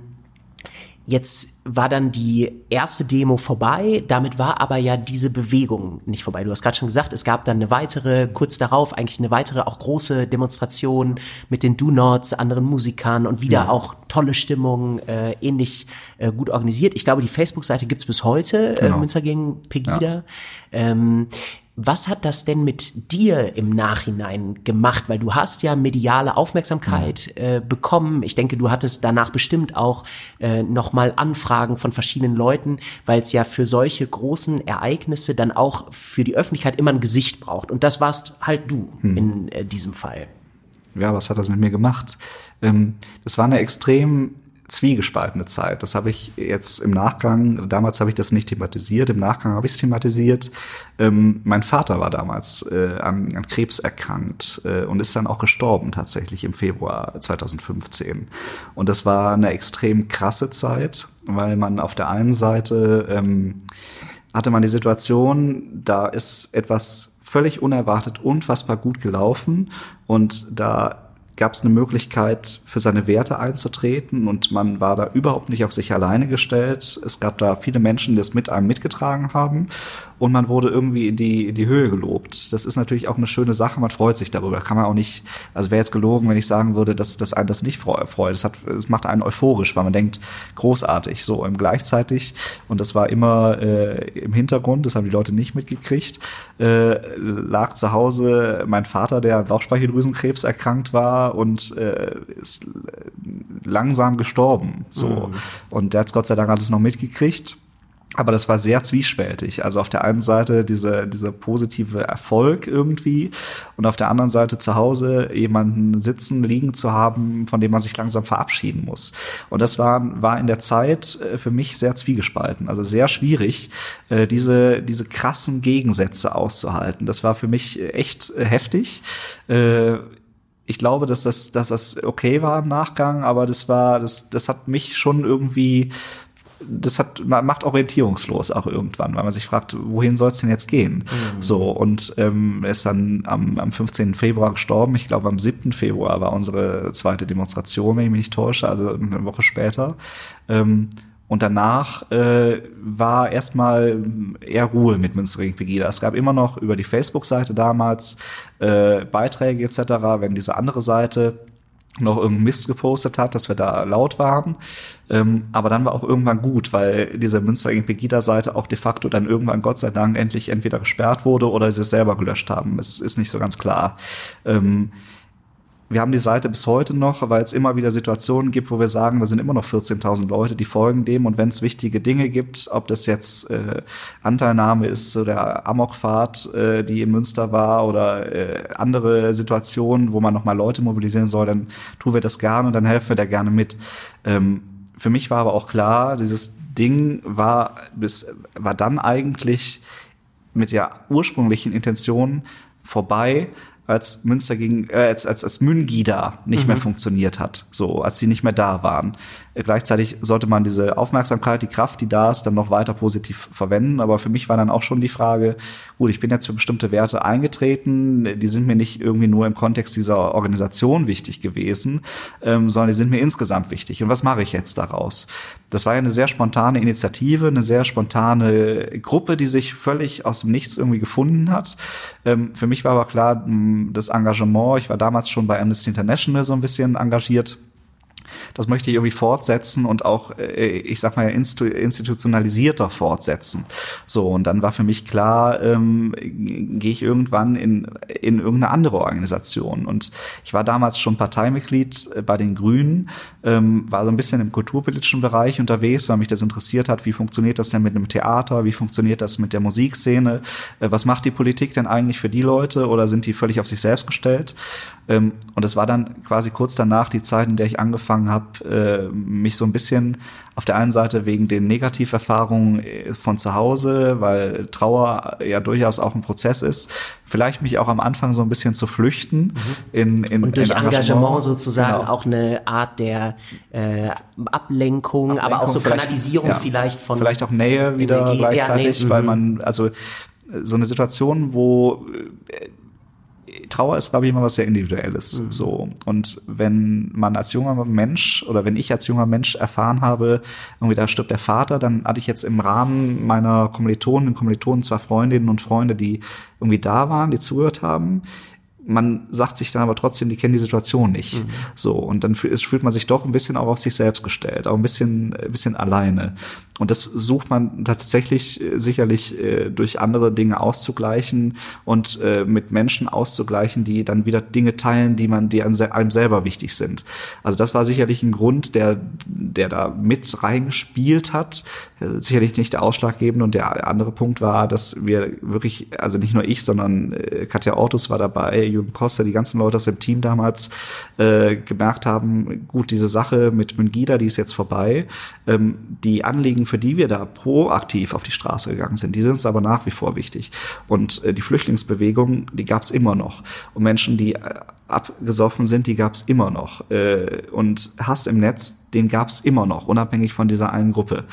Jetzt war dann die erste Demo vorbei, damit war aber ja diese Bewegung nicht vorbei. Du hast gerade schon gesagt, es gab dann eine weitere, kurz darauf eigentlich eine weitere, auch große Demonstration mit den Do-Nots, anderen Musikern und wieder ja. auch tolle Stimmung, äh, ähnlich äh, gut organisiert. Ich glaube, die Facebook-Seite gibt's bis heute, äh, genau. äh, Münster gegen Pegida. Ja. Ähm, was hat das denn mit dir im Nachhinein gemacht? Weil du hast ja mediale Aufmerksamkeit mhm. äh, bekommen. Ich denke, du hattest danach bestimmt auch äh, nochmal Anfragen von verschiedenen Leuten, weil es ja für solche großen Ereignisse dann auch für die Öffentlichkeit immer ein Gesicht braucht. Und das warst halt du mhm. in äh, diesem Fall. Ja, was hat das mit mir gemacht? Ähm, das war eine extrem zwiegespaltene Zeit. Das habe ich jetzt im Nachgang, damals habe ich das nicht thematisiert, im Nachgang habe ich es thematisiert. Ähm, mein Vater war damals äh, an, an, Krebs erkrankt äh, und ist dann auch gestorben tatsächlich im Februar 2015. Und das war eine extrem krasse Zeit, weil man auf der einen Seite ähm, hatte man die Situation, da ist etwas völlig unerwartet unfassbar gut gelaufen und da gab es eine Möglichkeit, für seine Werte einzutreten und man war da überhaupt nicht auf sich alleine gestellt. Es gab da viele Menschen, die es mit einem mitgetragen haben und man wurde irgendwie in die, in die Höhe gelobt. Das ist natürlich auch eine schöne Sache, man freut sich darüber. Kann man auch nicht, also wäre jetzt gelogen, wenn ich sagen würde, dass, dass einen das nicht freut. Das, hat, das macht einen euphorisch, weil man denkt, großartig. So im gleichzeitig, und das war immer äh, im Hintergrund, das haben die Leute nicht mitgekriegt, äh, lag zu Hause mein Vater, der an Bauchspeicheldrüsenkrebs erkrankt war und äh, ist langsam gestorben. So. Mhm. Und der hat Gott sei Dank alles noch mitgekriegt aber das war sehr zwiespältig. Also auf der einen Seite diese, dieser positive Erfolg irgendwie und auf der anderen Seite zu Hause jemanden sitzen, liegen zu haben, von dem man sich langsam verabschieden muss. Und das war, war in der Zeit äh, für mich sehr zwiegespalten. Also sehr schwierig, äh, diese, diese krassen Gegensätze auszuhalten. Das war für mich echt äh, heftig ich glaube, dass das, dass das okay war im Nachgang, aber das war, das, das hat mich schon irgendwie das hat, man macht orientierungslos auch irgendwann, weil man sich fragt, wohin soll es denn jetzt gehen? Mhm. So, und ähm, er ist dann am, am 15. Februar gestorben. Ich glaube, am 7. Februar war unsere zweite Demonstration, wenn ich mich nicht täusche, also eine Woche später. Ähm, und danach äh, war erstmal eher Ruhe mit Münster gegen Pegida. Es gab immer noch über die Facebook-Seite damals äh, Beiträge etc., wenn diese andere Seite noch irgendeinen Mist gepostet hat, dass wir da laut waren. Ähm, aber dann war auch irgendwann gut, weil diese Münster gegen Pegida-Seite auch de facto dann irgendwann Gott sei Dank endlich entweder gesperrt wurde oder sie es selber gelöscht haben. Es ist nicht so ganz klar. Ähm, wir haben die Seite bis heute noch, weil es immer wieder Situationen gibt, wo wir sagen, da sind immer noch 14.000 Leute, die folgen dem. Und wenn es wichtige Dinge gibt, ob das jetzt äh, Anteilnahme ist zu der Amokfahrt, äh, die in Münster war, oder äh, andere Situationen, wo man nochmal Leute mobilisieren soll, dann tun wir das gerne und dann helfen wir da gerne mit. Ähm, für mich war aber auch klar, dieses Ding war bis war dann eigentlich mit der ursprünglichen Intention vorbei, als Münster gegen, äh, als, als, als Müngida nicht mhm. mehr funktioniert hat, so, als sie nicht mehr da waren. Gleichzeitig sollte man diese Aufmerksamkeit, die Kraft, die da ist, dann noch weiter positiv verwenden. Aber für mich war dann auch schon die Frage, gut, ich bin jetzt für bestimmte Werte eingetreten, die sind mir nicht irgendwie nur im Kontext dieser Organisation wichtig gewesen, ähm, sondern die sind mir insgesamt wichtig. Und was mache ich jetzt daraus? Das war ja eine sehr spontane Initiative, eine sehr spontane Gruppe, die sich völlig aus dem Nichts irgendwie gefunden hat. Ähm, für mich war aber klar, das Engagement, ich war damals schon bei Amnesty International so ein bisschen engagiert, das möchte ich irgendwie fortsetzen und auch, äh, ich sag mal, institutionalisierter fortsetzen. So, und dann war für mich klar, ähm, gehe ich irgendwann in, in irgendeine andere Organisation. Und ich war damals schon Parteimitglied äh, bei den Grünen, ähm, war so ein bisschen im kulturpolitischen Bereich unterwegs, weil mich das interessiert hat, wie funktioniert das denn mit einem Theater, wie funktioniert das mit der Musikszene, äh, was macht die Politik denn eigentlich für die Leute oder sind die völlig auf sich selbst gestellt? Ähm, und es war dann quasi kurz danach die Zeit, in der ich angefangen habe, äh, mich so ein bisschen auf der einen Seite wegen den Negativerfahrungen äh, von zu Hause, weil Trauer ja durchaus auch ein Prozess ist, vielleicht mich auch am Anfang so ein bisschen zu flüchten mhm. in, in und durch in Engagement, Engagement sozusagen genau. auch eine Art der äh, Ablenkung, Ablenkung, aber auch so Kanalisierung vielleicht, ja, vielleicht von vielleicht auch Nähe wieder Energie, gleichzeitig, ja, nee, weil mhm. man also so eine Situation, wo äh, Trauer ist, glaube ich, immer was sehr Individuelles. Mhm. So. Und wenn man als junger Mensch oder wenn ich als junger Mensch erfahren habe, irgendwie da stirbt der Vater, dann hatte ich jetzt im Rahmen meiner Kommilitonen und Kommilitonen zwar Freundinnen und Freunde, die irgendwie da waren, die zugehört haben man sagt sich dann aber trotzdem, die kennen die Situation nicht. Mhm. So, und dann fühlt man sich doch ein bisschen auch auf sich selbst gestellt, auch ein bisschen, ein bisschen alleine. Und das sucht man tatsächlich äh, sicherlich äh, durch andere Dinge auszugleichen und äh, mit Menschen auszugleichen, die dann wieder Dinge teilen, die man, die einem selber wichtig sind. Also das war sicherlich ein Grund, der, der da mit reingespielt hat. Sicherlich nicht der ausschlaggebende. Und der andere Punkt war, dass wir wirklich, also nicht nur ich, sondern Katja Ortus war dabei, Jürgen Koster, die ganzen Leute aus dem Team damals äh, gemerkt haben, gut, diese Sache mit Mungida, die ist jetzt vorbei. Ähm, die Anliegen, für die wir da proaktiv auf die Straße gegangen sind, die sind uns aber nach wie vor wichtig. Und äh, die Flüchtlingsbewegung, die gab es immer noch. Und Menschen, die äh, abgesoffen sind, die gab es immer noch. Äh, und Hass im Netz, den gab es immer noch, unabhängig von dieser einen Gruppe.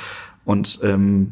Und ähm,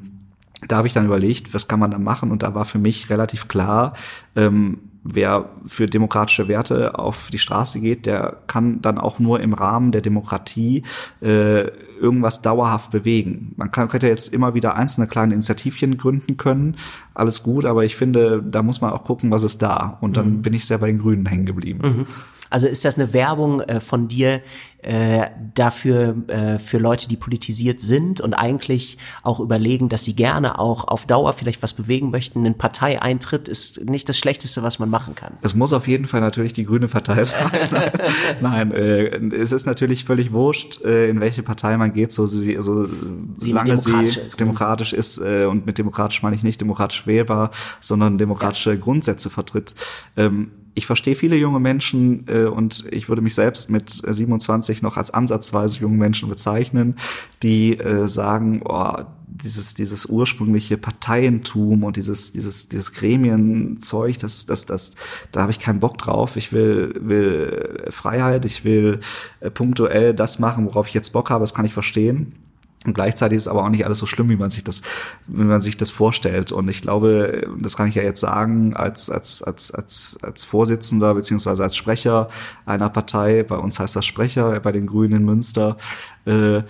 da habe ich dann überlegt, was kann man da machen? Und da war für mich relativ klar, ähm, wer für demokratische Werte auf die Straße geht, der kann dann auch nur im Rahmen der Demokratie äh, irgendwas dauerhaft bewegen. Man kann, könnte jetzt immer wieder einzelne kleine Initiativchen gründen können, alles gut, aber ich finde, da muss man auch gucken, was ist da. Und dann mhm. bin ich sehr bei den Grünen hängen geblieben. Mhm. Also ist das eine Werbung äh, von dir äh, dafür äh, für Leute, die politisiert sind und eigentlich auch überlegen, dass sie gerne auch auf Dauer vielleicht was bewegen möchten? Ein Parteieintritt ist nicht das Schlechteste, was man machen kann. Es muss auf jeden Fall natürlich die grüne Partei sein. Nein, äh, es ist natürlich völlig wurscht, äh, in welche Partei man geht, so, sie, so sie solange demokratisch sie ist, ne? demokratisch ist äh, und mit demokratisch meine ich nicht demokratisch wählbar, sondern demokratische ja. Grundsätze vertritt. Ähm, ich verstehe viele junge Menschen äh, und ich würde mich selbst mit 27 noch als ansatzweise junge Menschen bezeichnen, die äh, sagen, oh, dieses, dieses ursprüngliche Parteientum und dieses, dieses, dieses Gremienzeug, das, das, das, da habe ich keinen Bock drauf. Ich will, will Freiheit, ich will äh, punktuell das machen, worauf ich jetzt Bock habe, das kann ich verstehen. Und gleichzeitig ist aber auch nicht alles so schlimm, wie man sich das, wie man sich das vorstellt. Und ich glaube, das kann ich ja jetzt sagen, als, als, als, als, als Vorsitzender beziehungsweise als Sprecher einer Partei, bei uns heißt das Sprecher, bei den Grünen in Münster, äh,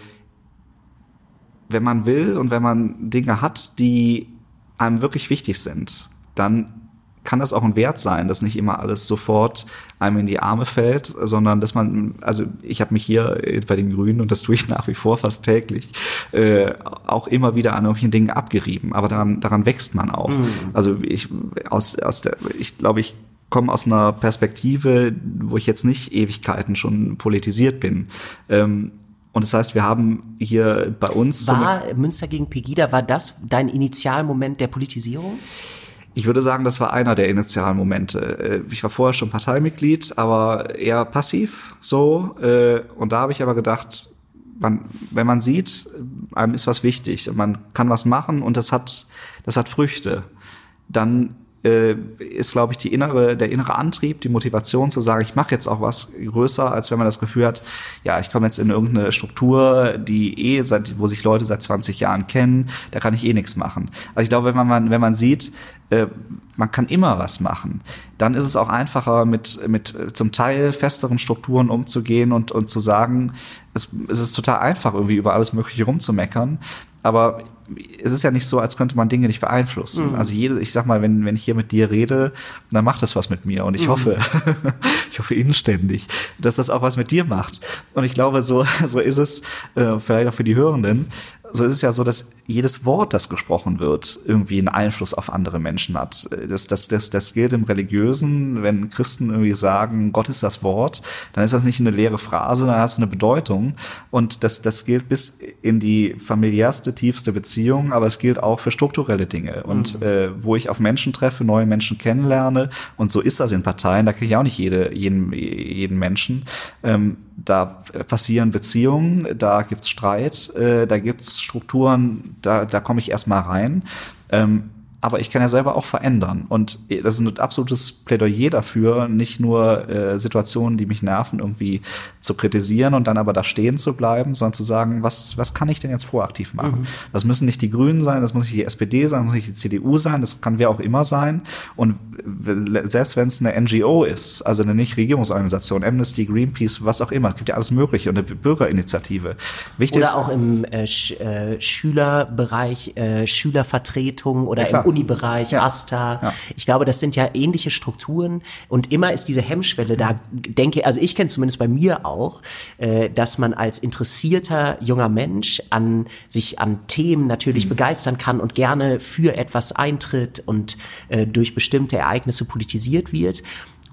wenn man will und wenn man Dinge hat, die einem wirklich wichtig sind, dann kann das auch ein Wert sein, dass nicht immer alles sofort einem in die Arme fällt, sondern dass man, also ich habe mich hier bei den Grünen und das tue ich nach wie vor fast täglich, äh, auch immer wieder an irgendwelchen Dingen abgerieben. Aber daran, daran wächst man auch. Mhm. Also ich aus, aus der, ich glaube, ich komme aus einer Perspektive, wo ich jetzt nicht Ewigkeiten schon politisiert bin. Ähm, und das heißt, wir haben hier bei uns. War Münster gegen Pegida, war das dein Initialmoment der Politisierung? Ich würde sagen, das war einer der initialen Momente. Äh, ich war vorher schon Parteimitglied, aber eher passiv so. Äh, und da habe ich aber gedacht, man, wenn man sieht, einem ist was wichtig und man kann was machen und das hat, das hat Früchte, dann äh, ist, glaube ich, die innere, der innere Antrieb, die Motivation zu sagen, ich mache jetzt auch was größer, als wenn man das Gefühl hat, ja, ich komme jetzt in irgendeine Struktur, die eh seit, wo sich Leute seit 20 Jahren kennen, da kann ich eh nichts machen. Also ich glaube, wenn man, wenn man sieht, äh, man kann immer was machen, dann ist es auch einfacher, mit, mit zum Teil festeren Strukturen umzugehen und, und zu sagen, es, es ist total einfach, irgendwie über alles Mögliche rumzumeckern. Aber es ist ja nicht so, als könnte man Dinge nicht beeinflussen. Mhm. Also jede, ich sag mal, wenn, wenn ich hier mit dir rede, dann macht das was mit mir. Und ich mhm. hoffe, ich hoffe inständig, dass das auch was mit dir macht. Und ich glaube, so, so ist es, äh, vielleicht auch für die Hörenden, so ist es ja so, dass jedes Wort, das gesprochen wird, irgendwie einen Einfluss auf andere Menschen hat. Das, das, das, das gilt im Religiösen, wenn Christen irgendwie sagen, Gott ist das Wort, dann ist das nicht eine leere Phrase, dann hat es eine Bedeutung. Und das, das gilt bis in die familiärste, tiefste Beziehung, aber es gilt auch für strukturelle Dinge. Und mhm. äh, wo ich auf Menschen treffe, neue Menschen kennenlerne, und so ist das in Parteien, da kriege ich auch nicht jede, jeden, jeden Menschen. Ähm, da passieren Beziehungen, da gibt's Streit, äh, da gibt's Strukturen, da, da komme ich erstmal rein. Ähm, aber ich kann ja selber auch verändern. Und das ist ein absolutes Plädoyer dafür, nicht nur äh, Situationen, die mich nerven, irgendwie zu kritisieren und dann aber da stehen zu bleiben, sondern zu sagen, was, was kann ich denn jetzt proaktiv machen? Mhm. Das müssen nicht die Grünen sein, das muss nicht die SPD sein, das muss nicht die CDU sein, das kann wer auch immer sein. Und selbst wenn es eine NGO ist, also eine Nichtregierungsorganisation, Amnesty, Greenpeace, was auch immer, es gibt ja alles Mögliche und eine Bürgerinitiative. Wichtig oder auch im äh, Sch äh, Schülerbereich, äh, Schülervertretung oder ja, im Unibereich, ja. AStA. Ja. Ich glaube, das sind ja ähnliche Strukturen und immer ist diese Hemmschwelle da, denke, also ich kenne zumindest bei mir auch, äh, dass man als interessierter junger Mensch an sich an Themen natürlich mhm. begeistern kann und gerne für etwas eintritt und äh, durch bestimmte Ereignisse politisiert wird.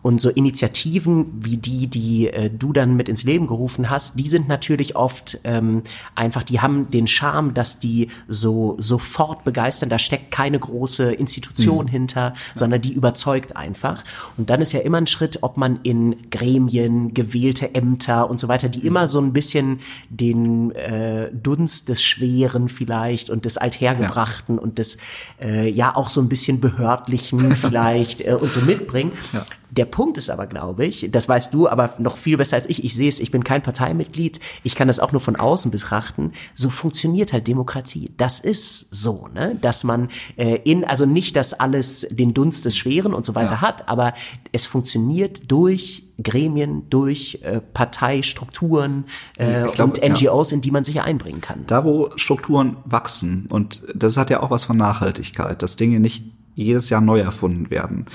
Und so Initiativen wie die, die äh, du dann mit ins Leben gerufen hast, die sind natürlich oft ähm, einfach, die haben den Charme, dass die so sofort begeistern. Da steckt keine große Institution mhm. hinter, sondern die überzeugt einfach. Und dann ist ja immer ein Schritt, ob man in Gremien, gewählte Ämter und so weiter, die mhm. immer so ein bisschen den äh, Dunst des Schweren vielleicht und des Althergebrachten ja. und des äh, ja auch so ein bisschen behördlichen vielleicht äh, und so mitbringen. Ja Der Punkt ist aber, glaube ich, das weißt du aber noch viel besser als ich. Ich sehe es, ich bin kein Parteimitglied. Ich kann das auch nur von außen betrachten. So funktioniert halt Demokratie. Das ist so, ne? Dass man äh, in, also nicht, dass alles den Dunst des Schweren und so weiter ja. hat, aber es funktioniert durch Gremien, durch äh, Parteistrukturen äh, glaub, und NGOs, ja. in die man sich einbringen kann. Da, wo Strukturen wachsen, und das hat ja auch was von Nachhaltigkeit, dass Dinge nicht jedes Jahr neu erfunden werden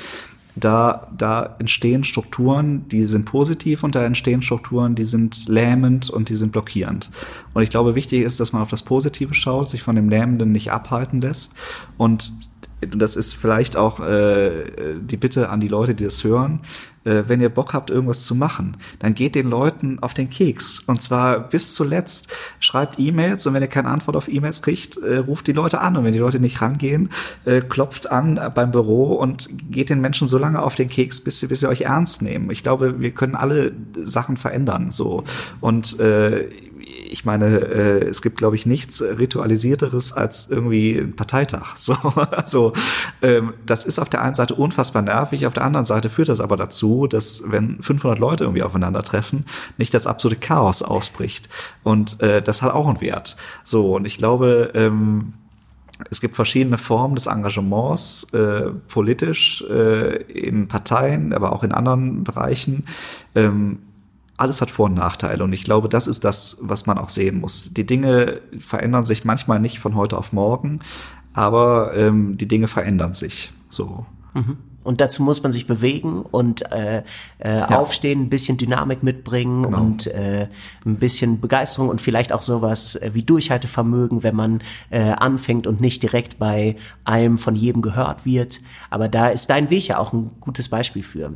da, da entstehen Strukturen, die sind positiv und da entstehen Strukturen, die sind lähmend und die sind blockierend. Und ich glaube, wichtig ist, dass man auf das Positive schaut, sich von dem Lähmenden nicht abhalten lässt und das ist vielleicht auch äh, die Bitte an die Leute, die das hören, äh, wenn ihr Bock habt, irgendwas zu machen, dann geht den Leuten auf den Keks. Und zwar bis zuletzt. Schreibt E-Mails und wenn ihr keine Antwort auf E-Mails kriegt, äh, ruft die Leute an. Und wenn die Leute nicht rangehen, äh, klopft an beim Büro und geht den Menschen so lange auf den Keks, bis sie, bis sie euch ernst nehmen. Ich glaube, wir können alle Sachen verändern. So. Und äh, ich meine, äh, es gibt, glaube ich, nichts ritualisierteres als irgendwie ein Parteitag. So, also ähm, das ist auf der einen Seite unfassbar nervig, auf der anderen Seite führt das aber dazu, dass wenn 500 Leute irgendwie aufeinandertreffen, nicht das absolute Chaos ausbricht. Und äh, das hat auch einen Wert. So, und ich glaube, ähm, es gibt verschiedene Formen des Engagements, äh, politisch, äh, in Parteien, aber auch in anderen Bereichen. Ähm, alles hat Vor- und Nachteile. Und ich glaube, das ist das, was man auch sehen muss. Die Dinge verändern sich manchmal nicht von heute auf morgen, aber ähm, die Dinge verändern sich. So. Mhm. Und dazu muss man sich bewegen und äh, äh, ja. aufstehen, ein bisschen Dynamik mitbringen genau. und äh, ein bisschen Begeisterung und vielleicht auch sowas wie Durchhaltevermögen, wenn man äh, anfängt und nicht direkt bei allem von jedem gehört wird. Aber da ist dein Weg ja auch ein gutes Beispiel für.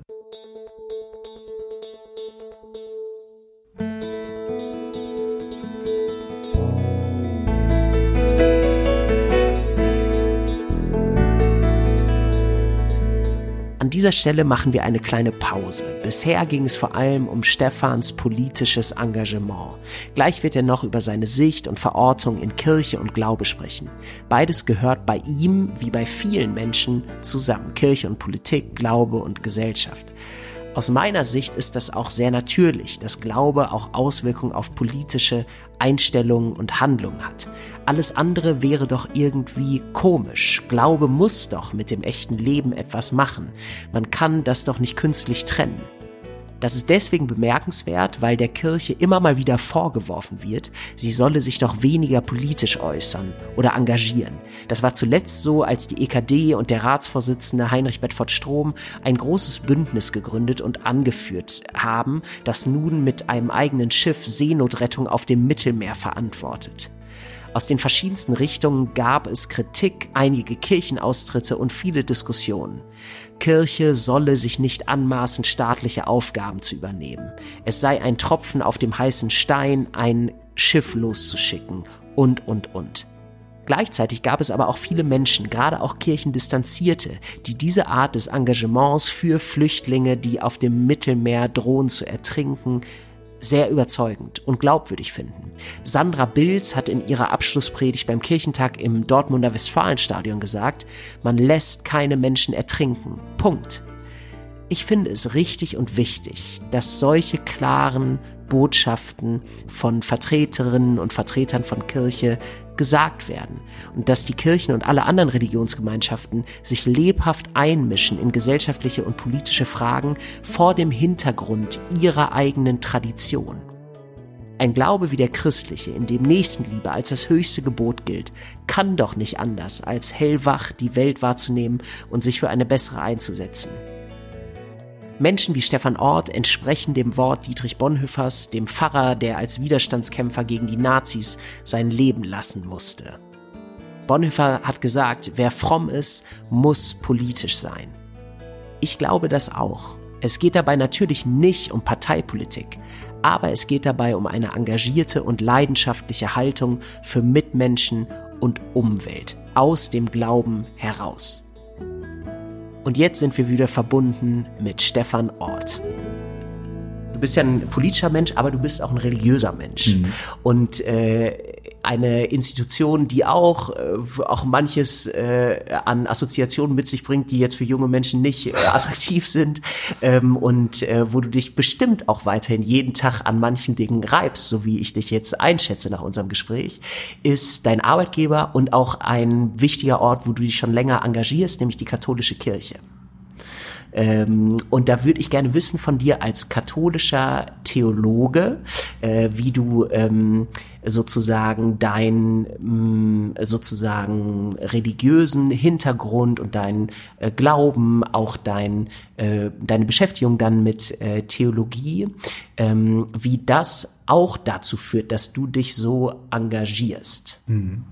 Dieser Stelle machen wir eine kleine Pause. Bisher ging es vor allem um Stefans politisches Engagement. Gleich wird er noch über seine Sicht und Verortung in Kirche und Glaube sprechen. Beides gehört bei ihm, wie bei vielen Menschen, zusammen. Kirche und Politik, Glaube und Gesellschaft. Aus meiner Sicht ist das auch sehr natürlich, dass Glaube auch Auswirkungen auf politische Einstellungen und Handlungen hat. Alles andere wäre doch irgendwie komisch. Glaube muss doch mit dem echten Leben etwas machen. Man kann das doch nicht künstlich trennen. Das ist deswegen bemerkenswert, weil der Kirche immer mal wieder vorgeworfen wird, sie solle sich doch weniger politisch äußern oder engagieren. Das war zuletzt so, als die EKD und der Ratsvorsitzende Heinrich Bedford Strom ein großes Bündnis gegründet und angeführt haben, das nun mit einem eigenen Schiff Seenotrettung auf dem Mittelmeer verantwortet. Aus den verschiedensten Richtungen gab es Kritik, einige Kirchenaustritte und viele Diskussionen. Kirche solle sich nicht anmaßen, staatliche Aufgaben zu übernehmen. Es sei ein Tropfen auf dem heißen Stein, ein Schiff loszuschicken und, und, und. Gleichzeitig gab es aber auch viele Menschen, gerade auch Kirchendistanzierte, die diese Art des Engagements für Flüchtlinge, die auf dem Mittelmeer drohen zu ertrinken, sehr überzeugend und glaubwürdig finden. Sandra Bilz hat in ihrer Abschlusspredigt beim Kirchentag im Dortmunder Westfalenstadion gesagt, man lässt keine Menschen ertrinken. Punkt. Ich finde es richtig und wichtig, dass solche klaren Botschaften von Vertreterinnen und Vertretern von Kirche gesagt werden und dass die Kirchen und alle anderen Religionsgemeinschaften sich lebhaft einmischen in gesellschaftliche und politische Fragen vor dem Hintergrund ihrer eigenen Tradition. Ein Glaube wie der christliche, in dem Nächstenliebe als das höchste Gebot gilt, kann doch nicht anders, als hellwach die Welt wahrzunehmen und sich für eine bessere einzusetzen. Menschen wie Stefan Ort entsprechen dem Wort Dietrich Bonhoeffers, dem Pfarrer, der als Widerstandskämpfer gegen die Nazis sein Leben lassen musste. Bonhoeffer hat gesagt, wer fromm ist, muss politisch sein. Ich glaube das auch. Es geht dabei natürlich nicht um Parteipolitik, aber es geht dabei um eine engagierte und leidenschaftliche Haltung für Mitmenschen und Umwelt aus dem Glauben heraus. Und jetzt sind wir wieder verbunden mit Stefan Ort. bist ja ein politischer Mensch, aber du bist auch ein religiöser Mensch. Mhm. Und äh, eine Institution, die auch, äh, auch manches äh, an Assoziationen mit sich bringt, die jetzt für junge Menschen nicht äh, attraktiv sind ähm, und äh, wo du dich bestimmt auch weiterhin jeden Tag an manchen Dingen reibst, so wie ich dich jetzt einschätze nach unserem Gespräch, ist dein Arbeitgeber und auch ein wichtiger Ort, wo du dich schon länger engagierst, nämlich die katholische Kirche. Ähm, und da würde ich gerne wissen von dir als katholischer Theologe, äh, wie du ähm, sozusagen dein mh, mm, sozusagen religiösen Hintergrund und dein äh, Glauben, auch dein äh, deine Beschäftigung dann mit äh, Theologie, ähm, wie das auch dazu führt, dass du dich so engagierst. Hm.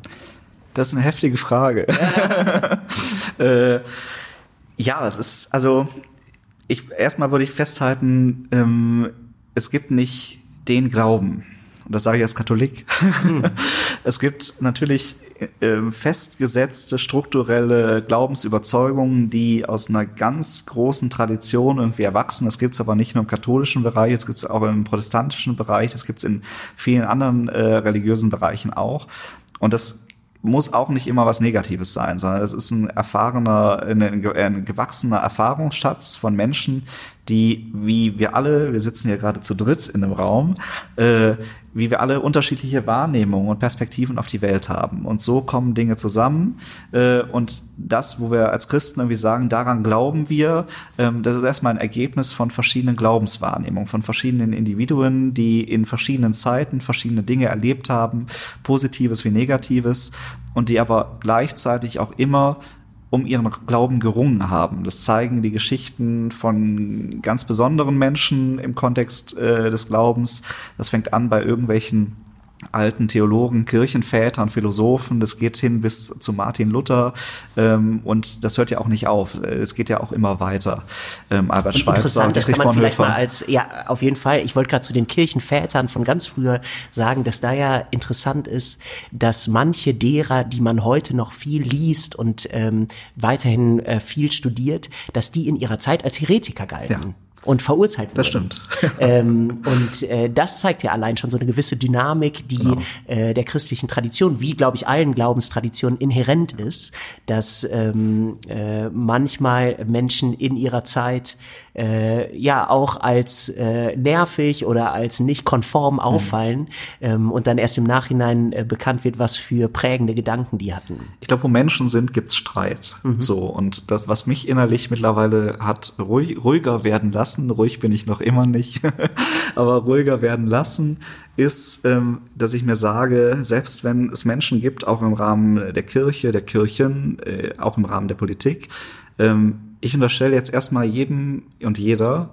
Das ist eine heftige Frage. ja, es ist, also ich erstmal würde ich festhalten, ähm, es gibt nicht den Glauben. Und das sage ich als Katholik. Hm. es gibt natürlich äh, festgesetzte strukturelle Glaubensüberzeugungen, die aus einer ganz großen Tradition irgendwie erwachsen. Das gibt es aber nicht nur im katholischen Bereich, es gibt es auch im protestantischen Bereich, das gibt es in vielen anderen äh, religiösen Bereichen auch. Und das muss auch nicht immer was Negatives sein, sondern es ist ein erfahrener, ein, ein gewachsener Erfahrungsschatz von Menschen, die, wie wir alle, wir sitzen hier gerade zu dritt in einem Raum, äh, wie wir alle unterschiedliche Wahrnehmungen und Perspektiven auf die Welt haben. Und so kommen Dinge zusammen. Äh, und das, wo wir als Christen irgendwie sagen, daran glauben wir, ähm, das ist erstmal ein Ergebnis von verschiedenen Glaubenswahrnehmungen, von verschiedenen Individuen, die in verschiedenen Zeiten verschiedene Dinge erlebt haben, Positives wie Negatives, und die aber gleichzeitig auch immer um ihren Glauben gerungen haben. Das zeigen die Geschichten von ganz besonderen Menschen im Kontext äh, des Glaubens. Das fängt an bei irgendwelchen alten Theologen, Kirchenvätern, Philosophen, das geht hin bis zu Martin Luther ähm, und das hört ja auch nicht auf. Es geht ja auch immer weiter. Ähm, Albert und Schweitzer, interessant, das kann man vielleicht mal als, ja, auf jeden Fall, ich wollte gerade zu den Kirchenvätern von ganz früher sagen, dass da ja interessant ist, dass manche derer, die man heute noch viel liest und ähm, weiterhin äh, viel studiert, dass die in ihrer Zeit als Heretiker galten. Ja und verurteilt wurden. Das stimmt. ähm, und äh, das zeigt ja allein schon so eine gewisse Dynamik, die genau. äh, der christlichen Tradition, wie glaube ich allen Glaubenstraditionen inhärent ist, dass ähm, äh, manchmal Menschen in ihrer Zeit äh, ja auch als äh, nervig oder als nicht konform mhm. auffallen mhm. ähm, und dann erst im Nachhinein äh, bekannt wird, was für prägende Gedanken die hatten. Ich glaube, wo Menschen sind, gibt's Streit. Mhm. So und das, was mich innerlich mittlerweile hat ruhig, ruhiger werden lassen, ruhig bin ich noch immer nicht, aber ruhiger werden lassen, ist, ähm, dass ich mir sage, selbst wenn es Menschen gibt, auch im Rahmen der Kirche, der Kirchen, äh, auch im Rahmen der Politik, ähm, ich unterstelle jetzt erstmal jedem und jeder,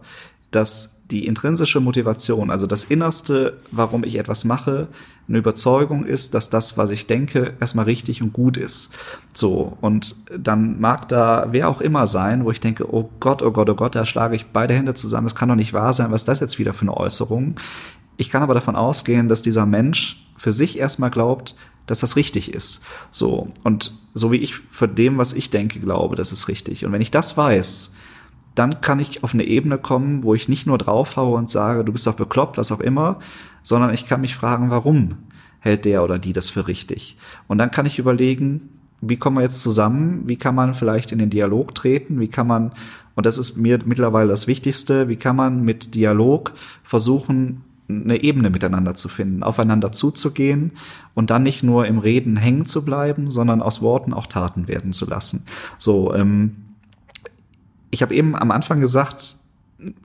dass die intrinsische Motivation, also das Innerste, warum ich etwas mache, eine Überzeugung ist, dass das, was ich denke, erstmal richtig und gut ist. So. Und dann mag da wer auch immer sein, wo ich denke, oh Gott, oh Gott, oh Gott, da schlage ich beide Hände zusammen. Das kann doch nicht wahr sein. Was ist das jetzt wieder für eine Äußerung? Ich kann aber davon ausgehen, dass dieser Mensch für sich erstmal glaubt, dass das richtig ist. So. Und so wie ich für dem, was ich denke, glaube, das ist richtig. Und wenn ich das weiß, dann kann ich auf eine Ebene kommen, wo ich nicht nur draufhaue und sage, du bist doch bekloppt, was auch immer, sondern ich kann mich fragen, warum hält der oder die das für richtig? Und dann kann ich überlegen, wie kommen wir jetzt zusammen? Wie kann man vielleicht in den Dialog treten? Wie kann man, und das ist mir mittlerweile das Wichtigste, wie kann man mit Dialog versuchen, eine Ebene miteinander zu finden, aufeinander zuzugehen und dann nicht nur im Reden hängen zu bleiben, sondern aus Worten auch Taten werden zu lassen. So, ähm, ich habe eben am Anfang gesagt,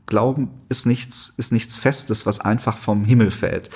Glauben ist nichts, ist nichts Festes, was einfach vom Himmel fällt.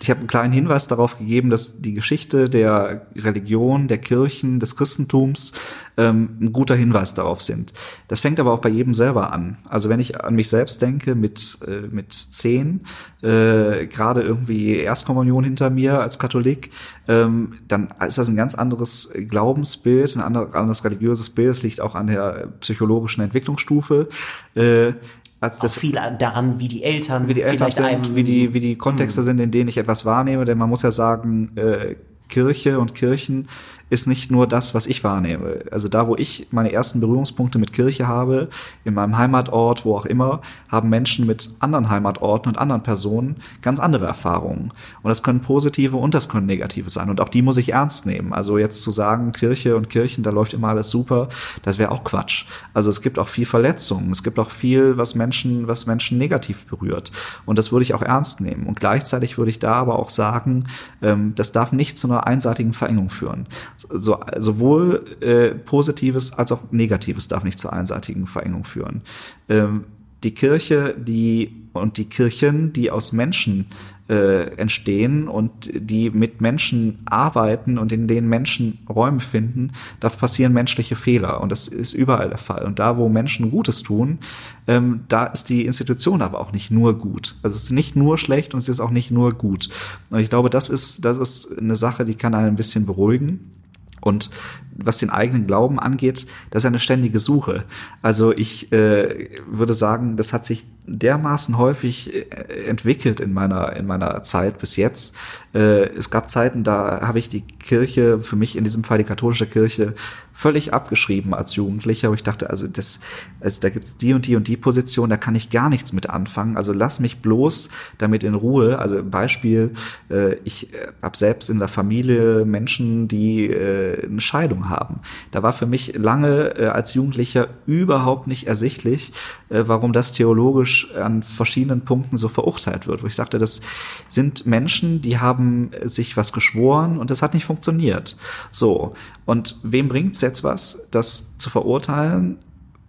Ich habe einen kleinen Hinweis darauf gegeben, dass die Geschichte der Religion, der Kirchen, des Christentums ähm, ein guter Hinweis darauf sind. Das fängt aber auch bei jedem selber an. Also wenn ich an mich selbst denke, mit, äh, mit zehn, äh, gerade irgendwie Erstkommunion hinter mir als Katholik, ähm, dann ist das ein ganz anderes Glaubensbild, ein anderes religiöses Bild. Es liegt auch an der psychologischen Entwicklungsstufe. Äh, als das viel daran, wie die Eltern, wie die Eltern sind, wie die wie die Kontexte mh. sind, in denen ich etwas wahrnehme. Denn man muss ja sagen, äh, Kirche und Kirchen ist nicht nur das, was ich wahrnehme. Also da, wo ich meine ersten Berührungspunkte mit Kirche habe, in meinem Heimatort, wo auch immer, haben Menschen mit anderen Heimatorten und anderen Personen ganz andere Erfahrungen. Und das können positive und das können negative sein. Und auch die muss ich ernst nehmen. Also jetzt zu sagen, Kirche und Kirchen, da läuft immer alles super, das wäre auch Quatsch. Also es gibt auch viel Verletzungen. Es gibt auch viel, was Menschen, was Menschen negativ berührt. Und das würde ich auch ernst nehmen. Und gleichzeitig würde ich da aber auch sagen, ähm, das darf nicht zu einer einseitigen Verengung führen so, sowohl äh, Positives als auch Negatives darf nicht zur einseitigen Verengung führen. Ähm, die Kirche, die und die Kirchen, die aus Menschen äh, entstehen und die mit Menschen arbeiten und in denen Menschen Räume finden, da passieren menschliche Fehler und das ist überall der Fall. Und da, wo Menschen Gutes tun, ähm, da ist die Institution aber auch nicht nur gut. Also es ist nicht nur schlecht und es ist auch nicht nur gut. Und ich glaube, das ist das ist eine Sache, die kann einen ein bisschen beruhigen. Und was den eigenen Glauben angeht, das ist eine ständige Suche. Also ich äh, würde sagen, das hat sich dermaßen häufig äh, entwickelt in meiner in meiner Zeit bis jetzt. Äh, es gab Zeiten, da habe ich die Kirche, für mich in diesem Fall die katholische Kirche, völlig abgeschrieben als Jugendlicher. wo ich dachte, also das, also da gibt's die und die und die Position, da kann ich gar nichts mit anfangen. Also lass mich bloß damit in Ruhe. Also Beispiel, äh, ich äh, habe selbst in der Familie Menschen, die äh, eine Scheidung haben. Da war für mich lange äh, als Jugendlicher überhaupt nicht ersichtlich, äh, warum das theologisch an verschiedenen Punkten so verurteilt wird. Wo ich sagte, das sind Menschen, die haben sich was geschworen und das hat nicht funktioniert. So. Und wem bringt's jetzt was, das zu verurteilen?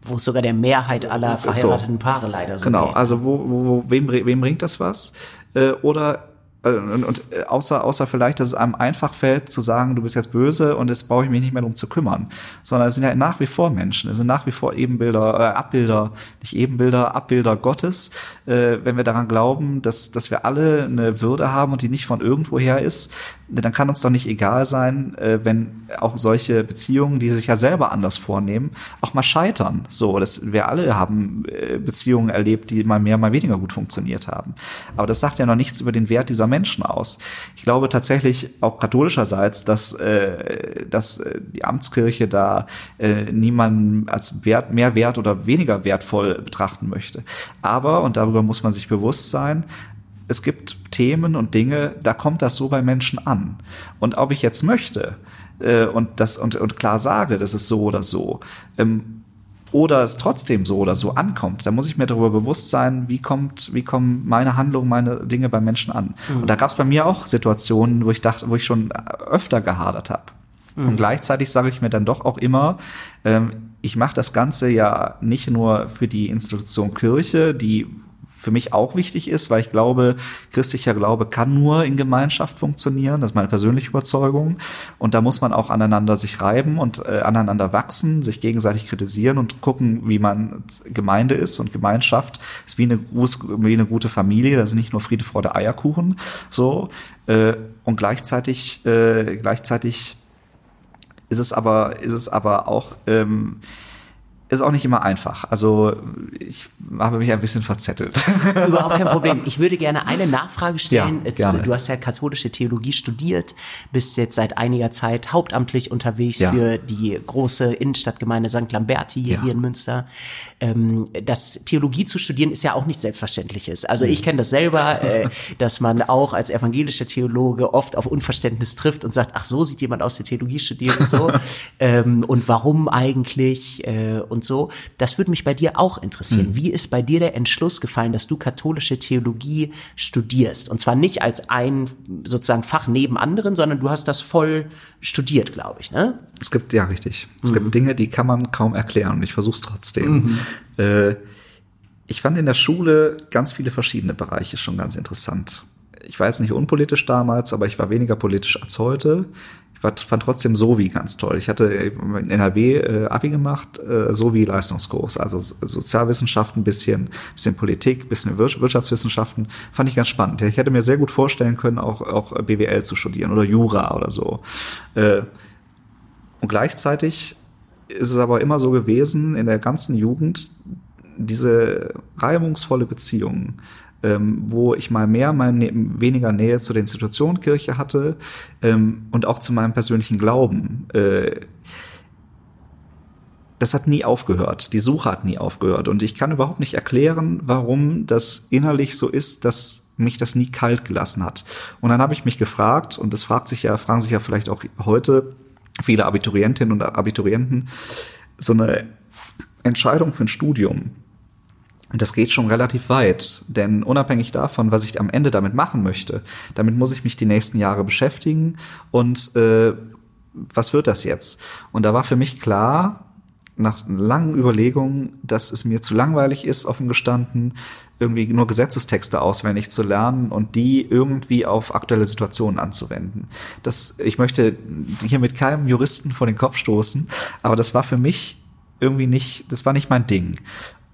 Wo sogar der Mehrheit aller verheirateten. Paare leider so Genau, geht. also wo, wo, wem, wem bringt das was? Äh, oder und, und äh, außer, außer vielleicht, dass es einem einfach fällt zu sagen, du bist jetzt böse und jetzt brauche ich mich nicht mehr drum zu kümmern. Sondern es sind ja nach wie vor Menschen, es sind nach wie vor Ebenbilder, äh, Abbilder, nicht Ebenbilder, Abbilder Gottes, äh, wenn wir daran glauben, dass, dass wir alle eine Würde haben und die nicht von irgendwoher ist, dann kann uns doch nicht egal sein, äh, wenn auch solche Beziehungen, die sich ja selber anders vornehmen, auch mal scheitern. So, dass wir alle haben äh, Beziehungen erlebt, die mal mehr, mal weniger gut funktioniert haben. Aber das sagt ja noch nichts über den Wert dieser Menschen aus. Ich glaube tatsächlich auch katholischerseits, dass, äh, dass die Amtskirche da niemanden als wert, mehr wert oder weniger wertvoll betrachten möchte. Aber, und darüber muss man sich bewusst sein, es gibt Themen und Dinge, da kommt das so bei Menschen an. Und ob ich jetzt möchte äh, und das und, und klar sage, das ist so oder so, ähm, oder es trotzdem so oder so ankommt, da muss ich mir darüber bewusst sein, wie kommt, wie kommen meine Handlungen, meine Dinge bei Menschen an. Mhm. Und da gab es bei mir auch Situationen, wo ich dachte, wo ich schon öfter gehadert habe. Mhm. Und gleichzeitig sage ich mir dann doch auch immer, ähm, ich mache das Ganze ja nicht nur für die Institution Kirche, die für mich auch wichtig ist, weil ich glaube, christlicher Glaube kann nur in Gemeinschaft funktionieren. Das ist meine persönliche Überzeugung. Und da muss man auch aneinander sich reiben und äh, aneinander wachsen, sich gegenseitig kritisieren und gucken, wie man Gemeinde ist und Gemeinschaft ist wie eine, wie eine gute Familie. Das ist nicht nur Friede, Freude, Eierkuchen. So. Äh, und gleichzeitig, äh, gleichzeitig ist es aber, ist es aber auch, ähm, ist auch nicht immer einfach. Also ich habe mich ein bisschen verzettelt. Überhaupt kein Problem. Ich würde gerne eine Nachfrage stellen. Ja, gerne. Du hast ja katholische Theologie studiert, bist jetzt seit einiger Zeit hauptamtlich unterwegs ja. für die große Innenstadtgemeinde St. Lamberti hier, ja. hier in Münster. Ähm, das Theologie zu studieren ist ja auch nicht selbstverständliches. Also ich kenne das selber, äh, dass man auch als evangelischer Theologe oft auf Unverständnis trifft und sagt, ach so sieht jemand aus, der Theologie studiert und so. ähm, und warum eigentlich? Äh, und so. Das würde mich bei dir auch interessieren. Mhm. Wie ist bei dir der Entschluss gefallen, dass du katholische Theologie studierst? Und zwar nicht als ein sozusagen Fach neben anderen, sondern du hast das voll studiert, glaube ich. Ne? Es gibt, ja richtig. Es mhm. gibt Dinge, die kann man kaum erklären und ich versuche es trotzdem. Mhm. Äh, ich fand in der Schule ganz viele verschiedene Bereiche schon ganz interessant. Ich war jetzt nicht unpolitisch damals, aber ich war weniger politisch als heute ich fand trotzdem Sovi ganz toll. Ich hatte in NRW äh, Abi gemacht, äh, Sovi Leistungskurs, also Sozialwissenschaften, bisschen, bisschen Politik, bisschen Wir Wirtschaftswissenschaften, fand ich ganz spannend. Ich hätte mir sehr gut vorstellen können, auch, auch BWL zu studieren oder Jura oder so. Äh, und gleichzeitig ist es aber immer so gewesen, in der ganzen Jugend, diese reibungsvolle Beziehung ähm, wo ich mal mehr, mal ne weniger Nähe zu der Institution Kirche hatte ähm, und auch zu meinem persönlichen Glauben. Äh, das hat nie aufgehört. Die Suche hat nie aufgehört. Und ich kann überhaupt nicht erklären, warum das innerlich so ist, dass mich das nie kalt gelassen hat. Und dann habe ich mich gefragt, und das fragt sich ja, fragen sich ja vielleicht auch heute viele Abiturientinnen und Abiturienten, so eine Entscheidung für ein Studium, das geht schon relativ weit, denn unabhängig davon, was ich am Ende damit machen möchte, damit muss ich mich die nächsten Jahre beschäftigen und äh, was wird das jetzt? Und da war für mich klar, nach langen Überlegungen, dass es mir zu langweilig ist, offen gestanden, irgendwie nur Gesetzestexte auswendig zu lernen und die irgendwie auf aktuelle Situationen anzuwenden. Das, ich möchte hier mit keinem Juristen vor den Kopf stoßen, aber das war für mich irgendwie nicht, das war nicht mein Ding.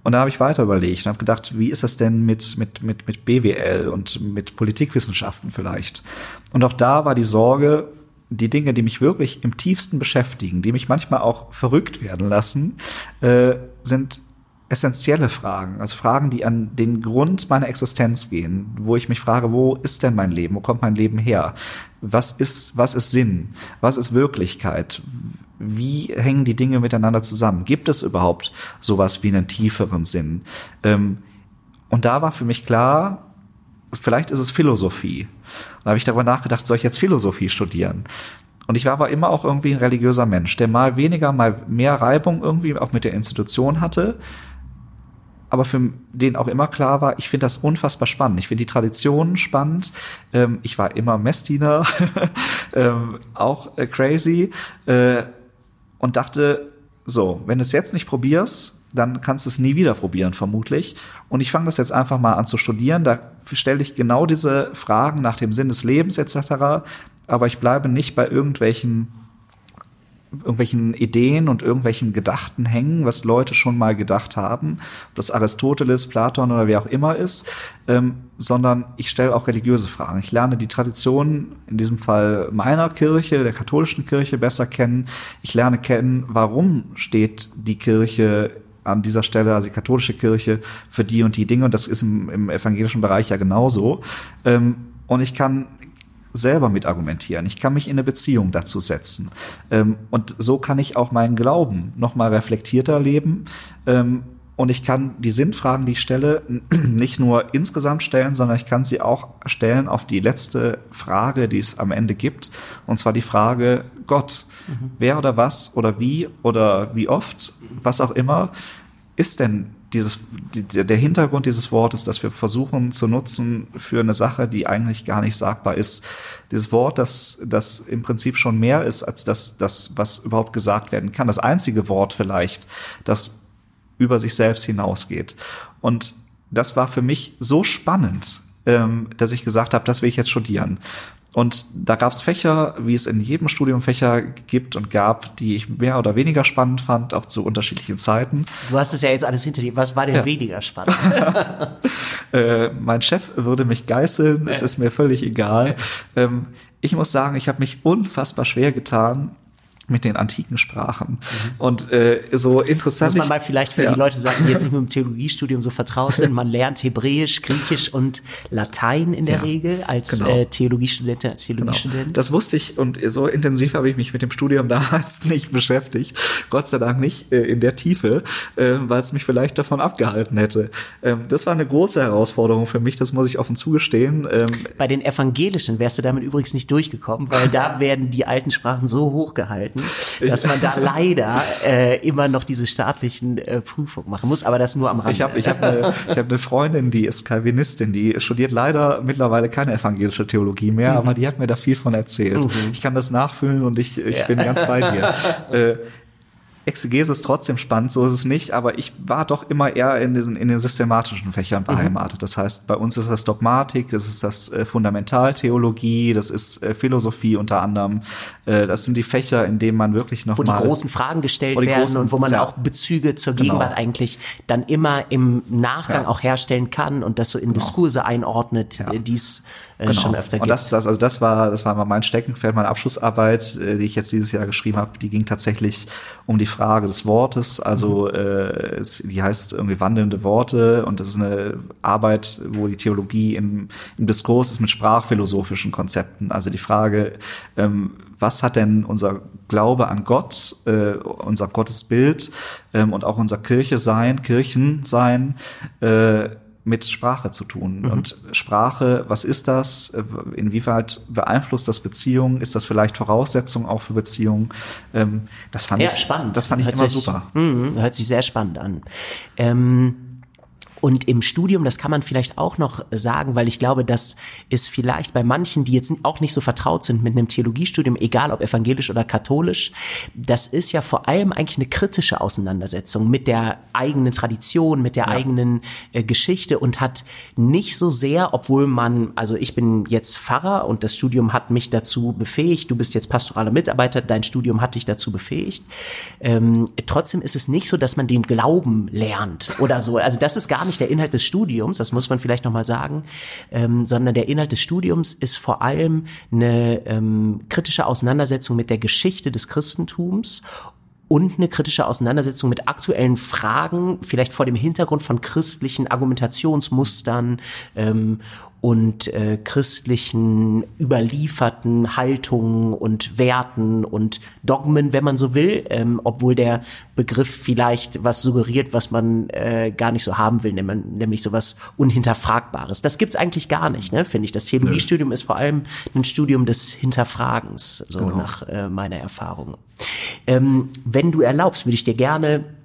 Und da habe ich weiter überlegt und habe gedacht, wie ist das denn mit, mit, mit, mit BWL und mit Politikwissenschaften vielleicht? Und auch da war die Sorge, die Dinge, die mich wirklich im tiefsten beschäftigen, die mich manchmal auch verrückt werden lassen, äh, sind essentielle Fragen, also Fragen, die an den Grund meiner Existenz gehen, wo ich mich frage, wo ist denn mein Leben, wo kommt mein Leben her? Was ist, was ist Sinn? Was ist Wirklichkeit? Wie hängen die Dinge miteinander zusammen? Gibt es überhaupt sowas wie einen tieferen Sinn? Ähm, und da war für mich klar, vielleicht ist es Philosophie. Da habe ich darüber nachgedacht, soll ich jetzt Philosophie studieren? Und ich war aber immer auch irgendwie ein religiöser Mensch, der mal weniger, mal mehr Reibung irgendwie auch mit der Institution hatte, aber für den auch immer klar war, ich finde das unfassbar spannend. Ich finde die Traditionen spannend. Ähm, ich war immer Messdiener, ähm, auch äh, crazy äh, und dachte, so, wenn du es jetzt nicht probierst, dann kannst du es nie wieder probieren, vermutlich. Und ich fange das jetzt einfach mal an zu studieren. Da stelle ich genau diese Fragen nach dem Sinn des Lebens etc. Aber ich bleibe nicht bei irgendwelchen irgendwelchen Ideen und irgendwelchen Gedachten hängen, was Leute schon mal gedacht haben, ob das Aristoteles, Platon oder wer auch immer ist, ähm, sondern ich stelle auch religiöse Fragen. Ich lerne die Tradition, in diesem Fall meiner Kirche, der katholischen Kirche, besser kennen. Ich lerne kennen, warum steht die Kirche an dieser Stelle, also die katholische Kirche, für die und die Dinge. Und das ist im, im evangelischen Bereich ja genauso. Ähm, und ich kann selber mit argumentieren. Ich kann mich in eine Beziehung dazu setzen. Ähm, und so kann ich auch meinen Glauben noch mal reflektierter leben. Ähm, und ich kann die Sinnfragen, die ich stelle, nicht nur insgesamt stellen, sondern ich kann sie auch stellen auf die letzte Frage, die es am Ende gibt. Und zwar die Frage Gott. Mhm. Wer oder was oder wie oder wie oft, was auch immer, ist denn dieses, die, der Hintergrund dieses Wortes, dass wir versuchen zu nutzen für eine Sache, die eigentlich gar nicht sagbar ist. Dieses Wort, das, das im Prinzip schon mehr ist als das, das, was überhaupt gesagt werden kann. Das einzige Wort vielleicht, das über sich selbst hinausgeht. Und das war für mich so spannend, ähm, dass ich gesagt habe, das will ich jetzt studieren. Und da gab es Fächer, wie es in jedem Studium Fächer gibt und gab, die ich mehr oder weniger spannend fand, auch zu unterschiedlichen Zeiten. Du hast es ja jetzt alles hinter dir. Was war denn ja. weniger spannend? äh, mein Chef würde mich geißeln, es ist mir völlig egal. Ähm, ich muss sagen, ich habe mich unfassbar schwer getan, mit den antiken Sprachen. Mhm. Und äh, so interessant. Muss man mal vielleicht für ja. die Leute sagen, die jetzt nicht mit dem Theologiestudium so vertraut sind, man lernt Hebräisch, Griechisch und Latein in der ja, Regel als genau. äh, Theologiestudentin, als Theologiestudent. Genau. Das wusste ich und so intensiv habe ich mich mit dem Studium damals nicht beschäftigt. Gott sei Dank nicht äh, in der Tiefe, äh, weil es mich vielleicht davon abgehalten hätte. Ähm, das war eine große Herausforderung für mich, das muss ich offen zugestehen. Ähm, Bei den Evangelischen wärst du damit übrigens nicht durchgekommen, weil da werden die alten Sprachen so hochgehalten Zeiten, dass man da leider äh, immer noch diese staatlichen äh, Prüfungen machen muss, aber das nur am Rande. Ich habe ich hab eine, ich hab eine Freundin, die ist Calvinistin, die studiert leider mittlerweile keine evangelische Theologie mehr, mhm. aber die hat mir da viel von erzählt. Mhm. Ich kann das nachfühlen und ich, ich ja. bin ganz bei dir. äh, Exegese ist trotzdem spannend, so ist es nicht, aber ich war doch immer eher in diesen in den systematischen Fächern mhm. beheimatet. Mhm. Das heißt, bei uns ist das Dogmatik, das ist das äh, Fundamentaltheologie, das ist äh, Philosophie unter anderem. Äh, das sind die Fächer, in denen man wirklich noch wo mal die großen Fragen gestellt werden großen, und wo man ja, auch Bezüge zur genau. Gegenwart eigentlich dann immer im Nachgang ja. auch herstellen kann und das so in genau. Diskurse einordnet, ja. die es äh, genau. schon öfter. Und das, das, also das war, das war mal mein Steckenpferd, meine Abschlussarbeit, äh, die ich jetzt dieses Jahr geschrieben habe, die ging tatsächlich um die Frage des Wortes. Also mhm. äh, es, die heißt irgendwie wandelnde Worte und das ist eine Arbeit, wo die Theologie im, im Diskurs ist mit sprachphilosophischen Konzepten. Also die Frage, ähm, was hat denn unser Glaube an Gott, äh, unser Gottesbild ähm, und auch unser Kirche sein, Kirchen sein, äh, mit Sprache zu tun. Mhm. Und Sprache, was ist das? Inwieweit beeinflusst das Beziehungen? Ist das vielleicht Voraussetzung auch für Beziehungen? Ähm, das fand ja, ich spannend. Das fand ich hört immer sich, super. Mh, hört sich sehr spannend an. Ähm und im Studium, das kann man vielleicht auch noch sagen, weil ich glaube, das ist vielleicht bei manchen, die jetzt auch nicht so vertraut sind mit einem Theologiestudium, egal ob evangelisch oder katholisch, das ist ja vor allem eigentlich eine kritische Auseinandersetzung mit der eigenen Tradition, mit der ja. eigenen äh, Geschichte und hat nicht so sehr, obwohl man, also ich bin jetzt Pfarrer und das Studium hat mich dazu befähigt, du bist jetzt pastoraler Mitarbeiter, dein Studium hat dich dazu befähigt. Ähm, trotzdem ist es nicht so, dass man den Glauben lernt oder so. Also das ist gar nicht der Inhalt des Studiums, das muss man vielleicht nochmal sagen, ähm, sondern der Inhalt des Studiums ist vor allem eine ähm, kritische Auseinandersetzung mit der Geschichte des Christentums und eine kritische Auseinandersetzung mit aktuellen Fragen, vielleicht vor dem Hintergrund von christlichen Argumentationsmustern ähm, und äh, christlichen überlieferten Haltungen und Werten und Dogmen, wenn man so will, ähm, obwohl der Begriff vielleicht was suggeriert, was man äh, gar nicht so haben will, nämlich, nämlich sowas Unhinterfragbares. Das gibt's eigentlich gar nicht, ne, finde ich. Das Theologiestudium ist vor allem ein Studium des Hinterfragens, so genau. nach äh, meiner Erfahrung. Ähm, wenn du erlaubst, würde ich dir gerne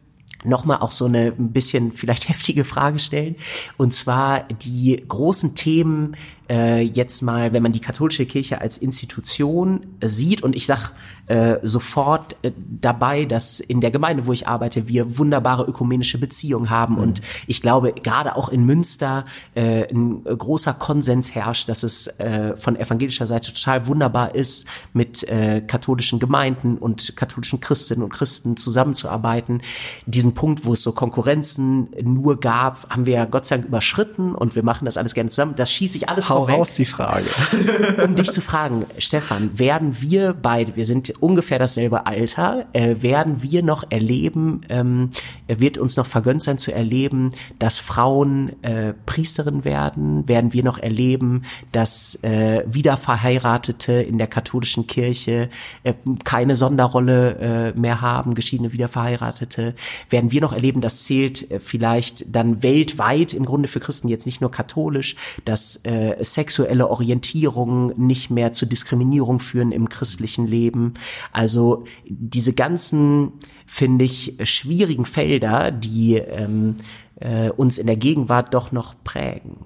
nochmal auch so eine ein bisschen vielleicht heftige Frage stellen. Und zwar die großen Themen äh, jetzt mal, wenn man die katholische Kirche als Institution sieht, und ich sag äh, sofort äh, dabei, dass in der Gemeinde, wo ich arbeite, wir wunderbare ökumenische Beziehungen haben. Mhm. Und ich glaube, gerade auch in Münster äh, ein großer Konsens herrscht, dass es äh, von evangelischer Seite total wunderbar ist, mit äh, katholischen Gemeinden und katholischen Christinnen und Christen zusammenzuarbeiten. Diesen Punkt, wo es so Konkurrenzen nur gab, haben wir Gott sei Dank überschritten und wir machen das alles gerne zusammen. Das schieße ich alles Hau vorweg. raus die Frage. um dich zu fragen, Stefan, werden wir beide, wir sind ungefähr dasselbe Alter, äh, werden wir noch erleben, ähm, wird uns noch vergönnt sein zu erleben, dass Frauen äh, Priesterin werden? Werden wir noch erleben, dass äh, Wiederverheiratete in der katholischen Kirche äh, keine Sonderrolle äh, mehr haben, geschiedene Wiederverheiratete? Werden wir noch erleben, das zählt äh, vielleicht dann weltweit im Grunde für Christen jetzt nicht nur katholisch, dass äh, sexuelle Orientierung nicht mehr zur Diskriminierung führen im christlichen Leben. Also diese ganzen, finde ich, schwierigen Felder, die ähm, äh, uns in der Gegenwart doch noch prägen.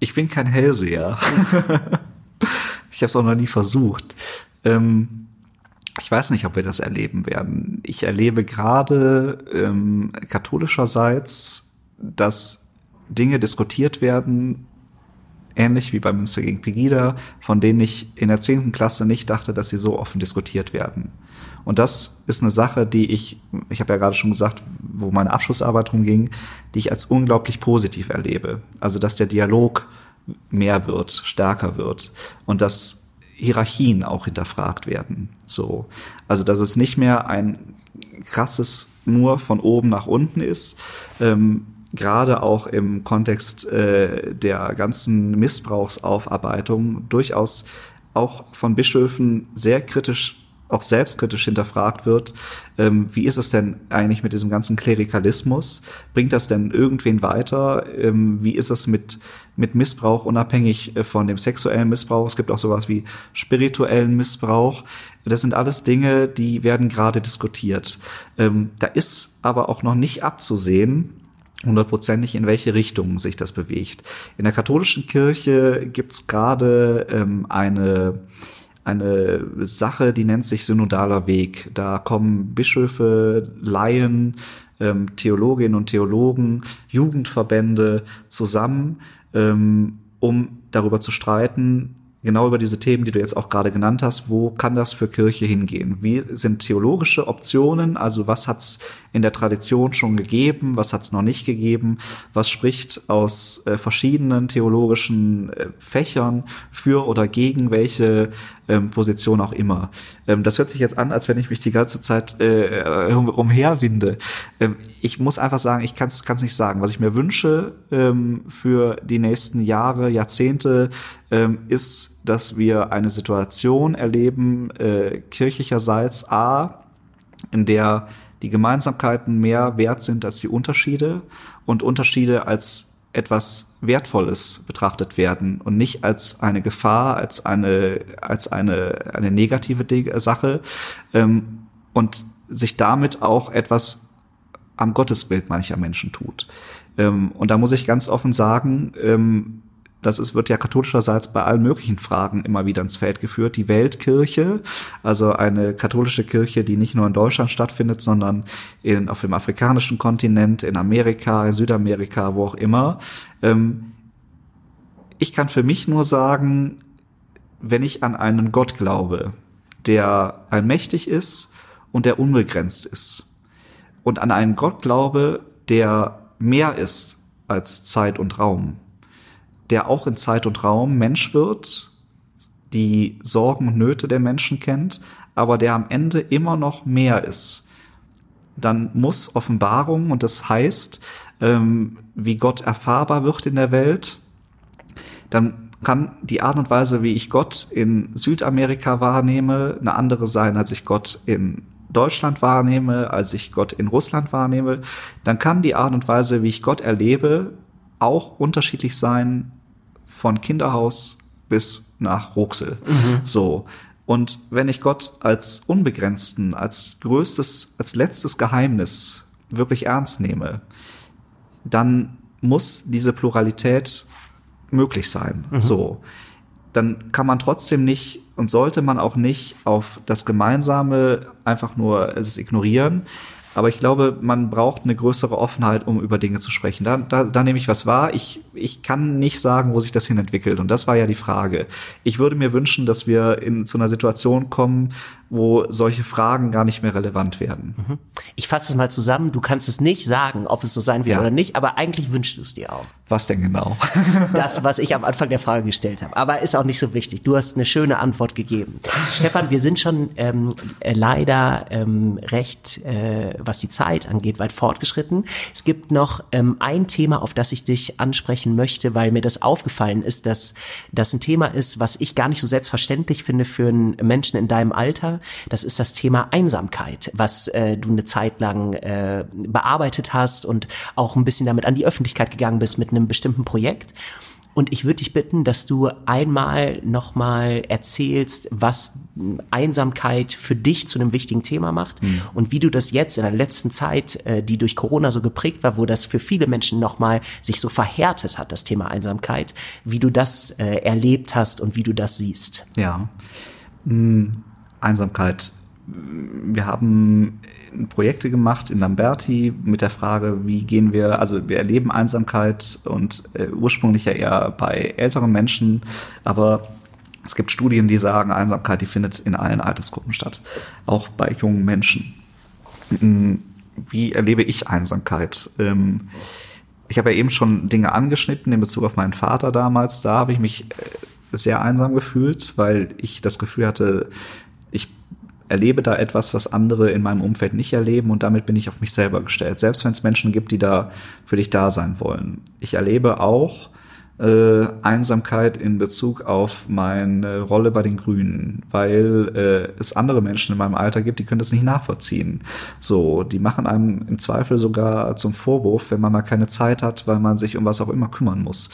Ich bin kein Hellseher. ich habe es auch noch nie versucht. Ähm, ich weiß nicht, ob wir das erleben werden. Ich erlebe gerade ähm, katholischerseits, dass Dinge diskutiert werden, ähnlich wie bei Münster gegen Pegida, von denen ich in der zehnten Klasse nicht dachte, dass sie so offen diskutiert werden. Und das ist eine Sache, die ich, ich habe ja gerade schon gesagt, wo meine Abschlussarbeit rumging, die ich als unglaublich positiv erlebe. Also dass der Dialog mehr wird, stärker wird und dass Hierarchien auch hinterfragt werden. So, also dass es nicht mehr ein krasses nur von oben nach unten ist, ähm, gerade auch im Kontext äh, der ganzen Missbrauchsaufarbeitung durchaus auch von Bischöfen sehr kritisch auch selbstkritisch hinterfragt wird, ähm, wie ist es denn eigentlich mit diesem ganzen Klerikalismus? Bringt das denn irgendwen weiter? Ähm, wie ist es mit, mit Missbrauch unabhängig äh, von dem sexuellen Missbrauch? Es gibt auch sowas wie spirituellen Missbrauch. Das sind alles Dinge, die werden gerade diskutiert. Ähm, da ist aber auch noch nicht abzusehen, hundertprozentig, in welche Richtung sich das bewegt. In der katholischen Kirche gibt's gerade ähm, eine eine Sache, die nennt sich synodaler Weg. Da kommen Bischöfe, Laien, ähm, Theologinnen und Theologen, Jugendverbände zusammen, ähm, um darüber zu streiten, genau über diese Themen, die du jetzt auch gerade genannt hast, wo kann das für Kirche hingehen? Wie sind theologische Optionen? Also was hat's in der Tradition schon gegeben? Was hat's noch nicht gegeben? Was spricht aus äh, verschiedenen theologischen äh, Fächern für oder gegen welche ähm, Position auch immer? Ähm, das hört sich jetzt an, als wenn ich mich die ganze Zeit äh, umherwinde. Ähm, ich muss einfach sagen, ich kann es nicht sagen. Was ich mir wünsche ähm, für die nächsten Jahre, Jahrzehnte, ähm, ist, dass wir eine Situation erleben, äh, kirchlicherseits A, in der die Gemeinsamkeiten mehr wert sind als die Unterschiede und Unterschiede als etwas Wertvolles betrachtet werden und nicht als eine Gefahr, als eine, als eine, eine negative Sache ähm, und sich damit auch etwas am Gottesbild mancher Menschen tut. Ähm, und da muss ich ganz offen sagen, ähm, das ist, wird ja katholischerseits bei allen möglichen Fragen immer wieder ins Feld geführt. Die Weltkirche, also eine katholische Kirche, die nicht nur in Deutschland stattfindet, sondern in, auf dem afrikanischen Kontinent, in Amerika, in Südamerika, wo auch immer. Ähm, ich kann für mich nur sagen, wenn ich an einen Gott glaube, der allmächtig ist und der unbegrenzt ist, und an einen Gott glaube, der mehr ist als Zeit und Raum, der auch in Zeit und Raum Mensch wird, die Sorgen und Nöte der Menschen kennt, aber der am Ende immer noch mehr ist. Dann muss Offenbarung, und das heißt, ähm, wie Gott erfahrbar wird in der Welt, dann kann die Art und Weise, wie ich Gott in Südamerika wahrnehme, eine andere sein, als ich Gott in Deutschland wahrnehme, als ich Gott in Russland wahrnehme, dann kann die Art und Weise, wie ich Gott erlebe, auch unterschiedlich sein von Kinderhaus bis nach Ruxel. Mhm. So. Und wenn ich Gott als unbegrenzten, als größtes, als letztes Geheimnis wirklich ernst nehme, dann muss diese Pluralität möglich sein. Mhm. So. Dann kann man trotzdem nicht und sollte man auch nicht auf das Gemeinsame einfach nur es ignorieren, aber ich glaube, man braucht eine größere Offenheit, um über Dinge zu sprechen. Da, da, da nehme ich was wahr. Ich, ich kann nicht sagen, wo sich das hin entwickelt. Und das war ja die Frage. Ich würde mir wünschen, dass wir in zu einer Situation kommen, wo solche Fragen gar nicht mehr relevant werden. Mhm. Ich fasse es mal zusammen. Du kannst es nicht sagen, ob es so sein wird ja. oder nicht, aber eigentlich wünschst du es dir auch. Was denn genau? das, was ich am Anfang der Frage gestellt habe. Aber ist auch nicht so wichtig. Du hast eine schöne Antwort gegeben. Stefan, wir sind schon ähm, äh, leider ähm, recht äh, was die Zeit angeht, weit fortgeschritten. Es gibt noch ähm, ein Thema, auf das ich dich ansprechen möchte, weil mir das aufgefallen ist, dass das ein Thema ist, was ich gar nicht so selbstverständlich finde für einen Menschen in deinem Alter. Das ist das Thema Einsamkeit, was äh, du eine Zeit lang äh, bearbeitet hast und auch ein bisschen damit an die Öffentlichkeit gegangen bist mit einem bestimmten Projekt. Und ich würde dich bitten, dass du einmal nochmal erzählst, was Einsamkeit für dich zu einem wichtigen Thema macht mhm. und wie du das jetzt in der letzten Zeit, äh, die durch Corona so geprägt war, wo das für viele Menschen nochmal sich so verhärtet hat, das Thema Einsamkeit, wie du das äh, erlebt hast und wie du das siehst. Ja. Mhm. Einsamkeit. Wir haben Projekte gemacht in Lamberti mit der Frage, wie gehen wir, also wir erleben Einsamkeit und äh, ursprünglich ja eher bei älteren Menschen, aber es gibt Studien, die sagen, Einsamkeit, die findet in allen Altersgruppen statt, auch bei jungen Menschen. Hm, wie erlebe ich Einsamkeit? Ähm, ich habe ja eben schon Dinge angeschnitten in Bezug auf meinen Vater damals. Da habe ich mich äh, sehr einsam gefühlt, weil ich das Gefühl hatte, ich erlebe da etwas, was andere in meinem Umfeld nicht erleben und damit bin ich auf mich selber gestellt. Selbst wenn es Menschen gibt, die da für dich da sein wollen. Ich erlebe auch äh, Einsamkeit in Bezug auf meine Rolle bei den Grünen, weil äh, es andere Menschen in meinem Alter gibt, die können das nicht nachvollziehen. So, die machen einem im Zweifel sogar zum Vorwurf, wenn man mal keine Zeit hat, weil man sich um was auch immer kümmern muss.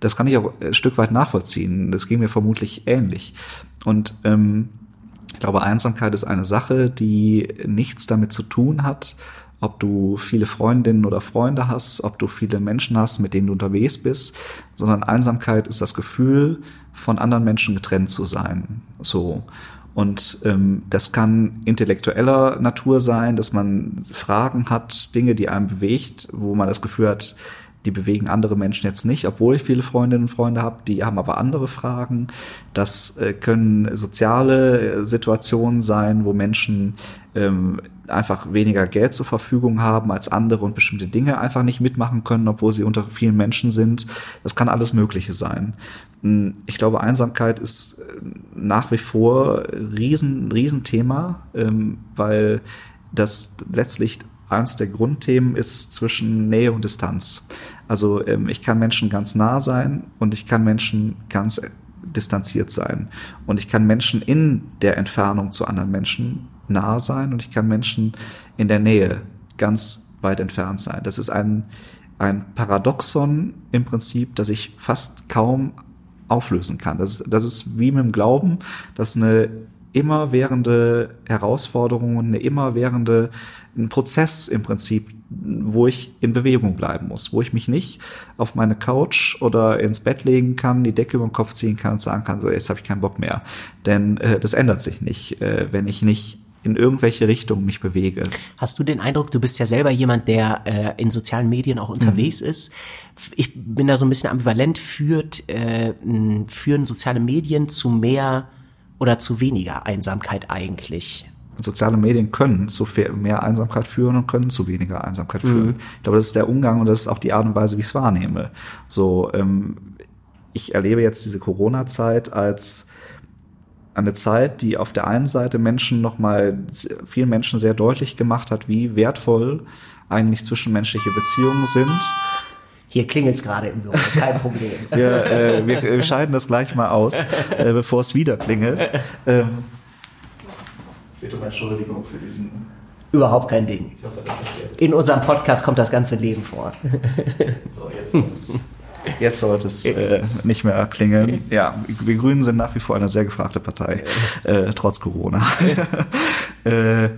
Das kann ich auch ein Stück weit nachvollziehen. Das ging mir vermutlich ähnlich. Und ähm, ich glaube, Einsamkeit ist eine Sache, die nichts damit zu tun hat, ob du viele Freundinnen oder Freunde hast, ob du viele Menschen hast, mit denen du unterwegs bist, sondern Einsamkeit ist das Gefühl, von anderen Menschen getrennt zu sein. So. Und ähm, das kann intellektueller Natur sein, dass man Fragen hat, Dinge, die einem bewegt, wo man das Gefühl hat, die bewegen andere Menschen jetzt nicht, obwohl ich viele Freundinnen und Freunde habe, die haben aber andere Fragen. Das äh, können soziale äh, Situationen sein, wo Menschen ähm, einfach weniger Geld zur Verfügung haben als andere und bestimmte Dinge einfach nicht mitmachen können, obwohl sie unter vielen Menschen sind. Das kann alles Mögliche sein. Hm, ich glaube, Einsamkeit ist äh, nach wie vor riesen, riesen Thema, ähm, weil das letztlich eins der Grundthemen ist zwischen Nähe und Distanz. Also ähm, ich kann Menschen ganz nah sein und ich kann Menschen ganz distanziert sein. Und ich kann Menschen in der Entfernung zu anderen Menschen nah sein und ich kann Menschen in der Nähe ganz weit entfernt sein. Das ist ein, ein Paradoxon im Prinzip, das ich fast kaum auflösen kann. Das, das ist wie mit dem Glauben, dass eine immerwährende Herausforderung und eine immerwährende ein Prozess im Prinzip, wo ich in Bewegung bleiben muss, wo ich mich nicht auf meine Couch oder ins Bett legen kann, die Decke über den Kopf ziehen kann und sagen kann, so jetzt habe ich keinen Bock mehr. Denn äh, das ändert sich nicht, äh, wenn ich nicht in irgendwelche Richtungen mich bewege. Hast du den Eindruck, du bist ja selber jemand, der äh, in sozialen Medien auch unterwegs mhm. ist? Ich bin da so ein bisschen ambivalent, führt, äh, führen soziale Medien zu mehr oder zu weniger Einsamkeit eigentlich? soziale Medien können zu mehr Einsamkeit führen und können zu weniger Einsamkeit führen. Mhm. Ich glaube, das ist der Umgang und das ist auch die Art und Weise, wie ich es wahrnehme. So, ähm, ich erlebe jetzt diese Corona-Zeit als eine Zeit, die auf der einen Seite Menschen nochmal, vielen Menschen sehr deutlich gemacht hat, wie wertvoll eigentlich zwischenmenschliche Beziehungen sind. Hier klingelt's gerade im Büro, kein Problem. wir, äh, wir, wir scheiden das gleich mal aus, äh, bevor es wieder klingelt. Ähm, bitte um Entschuldigung für diesen. Überhaupt kein Ding. Ich hoffe, das ist jetzt. In unserem Podcast kommt das ganze Leben vor. so, jetzt sollte es, jetzt sollte es äh, nicht mehr klingeln. Ja, wir Grünen sind nach wie vor eine sehr gefragte Partei, äh, trotz Corona. äh,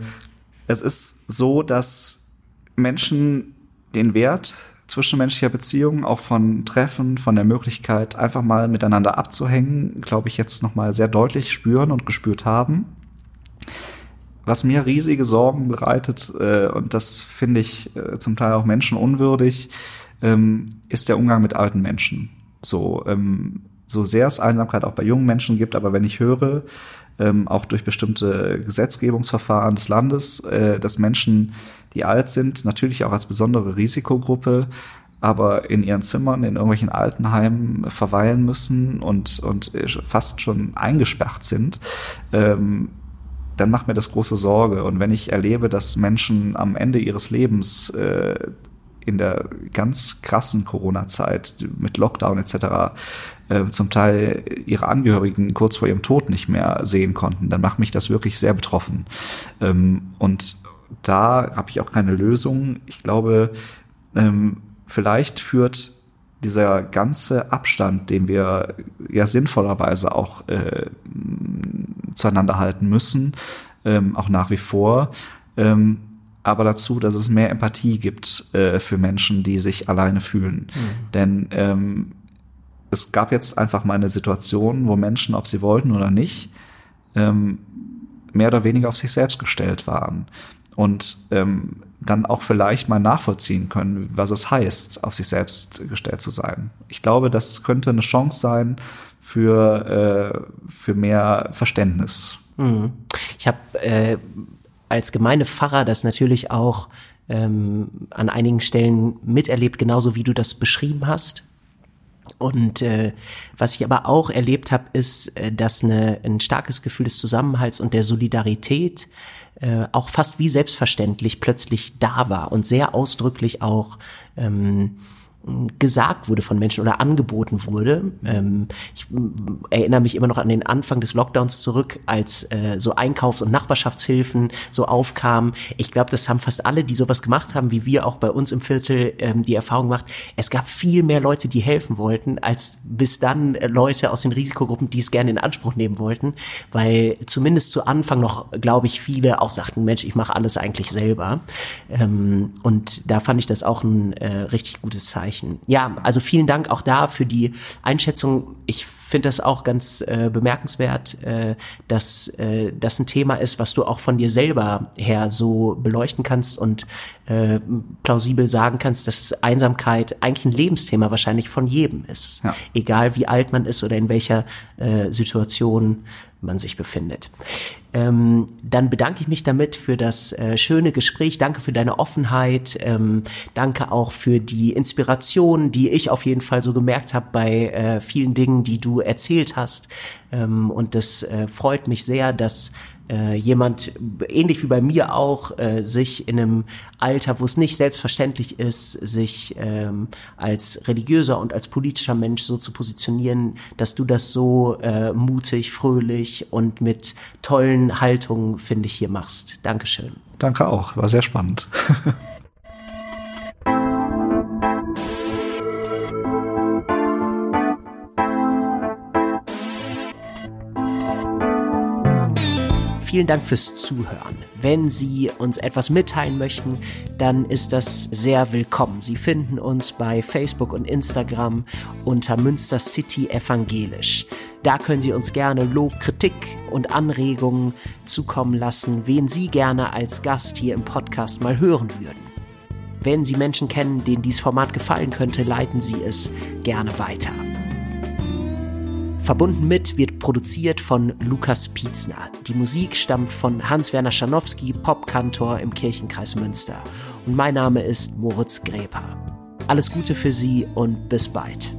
es ist so, dass Menschen den Wert zwischenmenschlicher Beziehungen, auch von Treffen, von der Möglichkeit, einfach mal miteinander abzuhängen, glaube ich, jetzt nochmal sehr deutlich spüren und gespürt haben was mir riesige Sorgen bereitet, äh, und das finde ich äh, zum Teil auch menschenunwürdig, ähm, ist der Umgang mit alten Menschen. So, ähm, so sehr es Einsamkeit auch bei jungen Menschen gibt, aber wenn ich höre, ähm, auch durch bestimmte Gesetzgebungsverfahren des Landes, äh, dass Menschen, die alt sind, natürlich auch als besondere Risikogruppe, aber in ihren Zimmern in irgendwelchen Altenheimen verweilen müssen und, und äh, fast schon eingesperrt sind, ähm, dann macht mir das große Sorge. Und wenn ich erlebe, dass Menschen am Ende ihres Lebens äh, in der ganz krassen Corona-Zeit mit Lockdown etc. Äh, zum Teil ihre Angehörigen kurz vor ihrem Tod nicht mehr sehen konnten, dann macht mich das wirklich sehr betroffen. Ähm, und da habe ich auch keine Lösung. Ich glaube, ähm, vielleicht führt dieser ganze Abstand, den wir ja sinnvollerweise auch äh, zueinander halten müssen, ähm, auch nach wie vor. Ähm, aber dazu, dass es mehr Empathie gibt äh, für Menschen, die sich alleine fühlen. Mhm. Denn ähm, es gab jetzt einfach mal eine Situation, wo Menschen, ob sie wollten oder nicht, ähm, mehr oder weniger auf sich selbst gestellt waren und ähm, dann auch vielleicht mal nachvollziehen können, was es heißt, auf sich selbst gestellt zu sein. Ich glaube, das könnte eine Chance sein für, äh, für mehr Verständnis. Mhm. Ich habe äh, als Gemeindepfarrer das natürlich auch ähm, an einigen Stellen miterlebt, genauso wie du das beschrieben hast. Und äh, was ich aber auch erlebt habe, ist, äh, dass eine, ein starkes Gefühl des Zusammenhalts und der Solidarität äh, auch fast wie selbstverständlich plötzlich da war und sehr ausdrücklich auch ähm, gesagt wurde von Menschen oder angeboten wurde. Ähm, ich erinnere mich immer noch an den Anfang des Lockdowns zurück, als äh, so Einkaufs- und Nachbarschaftshilfen so aufkamen. Ich glaube, das haben fast alle, die sowas gemacht haben, wie wir auch bei uns im Viertel ähm, die Erfahrung gemacht. Es gab viel mehr Leute, die helfen wollten, als bis dann Leute aus den Risikogruppen, die es gerne in Anspruch nehmen wollten, weil zumindest zu Anfang noch, glaube ich, viele auch sagten, Mensch, ich mache alles eigentlich selber. Ähm, und da fand ich das auch ein äh, richtig gutes Zeichen. Sprechen. Ja, also vielen Dank auch da für die Einschätzung. Ich finde das auch ganz äh, bemerkenswert, äh, dass äh, das ein Thema ist, was du auch von dir selber her so beleuchten kannst und äh, plausibel sagen kannst, dass Einsamkeit eigentlich ein Lebensthema wahrscheinlich von jedem ist. Ja. Egal wie alt man ist oder in welcher äh, Situation man sich befindet. Ähm, dann bedanke ich mich damit für das äh, schöne Gespräch. Danke für deine Offenheit. Ähm, danke auch für die Inspiration, die ich auf jeden Fall so gemerkt habe bei äh, vielen Dingen, die du erzählt hast. Ähm, und das äh, freut mich sehr, dass äh, jemand, ähnlich wie bei mir auch, äh, sich in einem Alter, wo es nicht selbstverständlich ist, sich ähm, als religiöser und als politischer Mensch so zu positionieren, dass du das so äh, mutig, fröhlich und mit tollen Haltungen, finde ich, hier machst. Dankeschön. Danke auch, war sehr spannend. vielen Dank fürs Zuhören. Wenn Sie uns etwas mitteilen möchten, dann ist das sehr willkommen. Sie finden uns bei Facebook und Instagram unter Münster City Evangelisch. Da können Sie uns gerne Lob, Kritik und Anregungen zukommen lassen, wen Sie gerne als Gast hier im Podcast mal hören würden. Wenn Sie Menschen kennen, denen dieses Format gefallen könnte, leiten Sie es gerne weiter. Verbunden mit wird produziert von Lukas Pietzner. Die Musik stammt von Hans-Werner Schanowski, Popkantor im Kirchenkreis Münster. Und mein Name ist Moritz Gräper. Alles Gute für Sie und bis bald.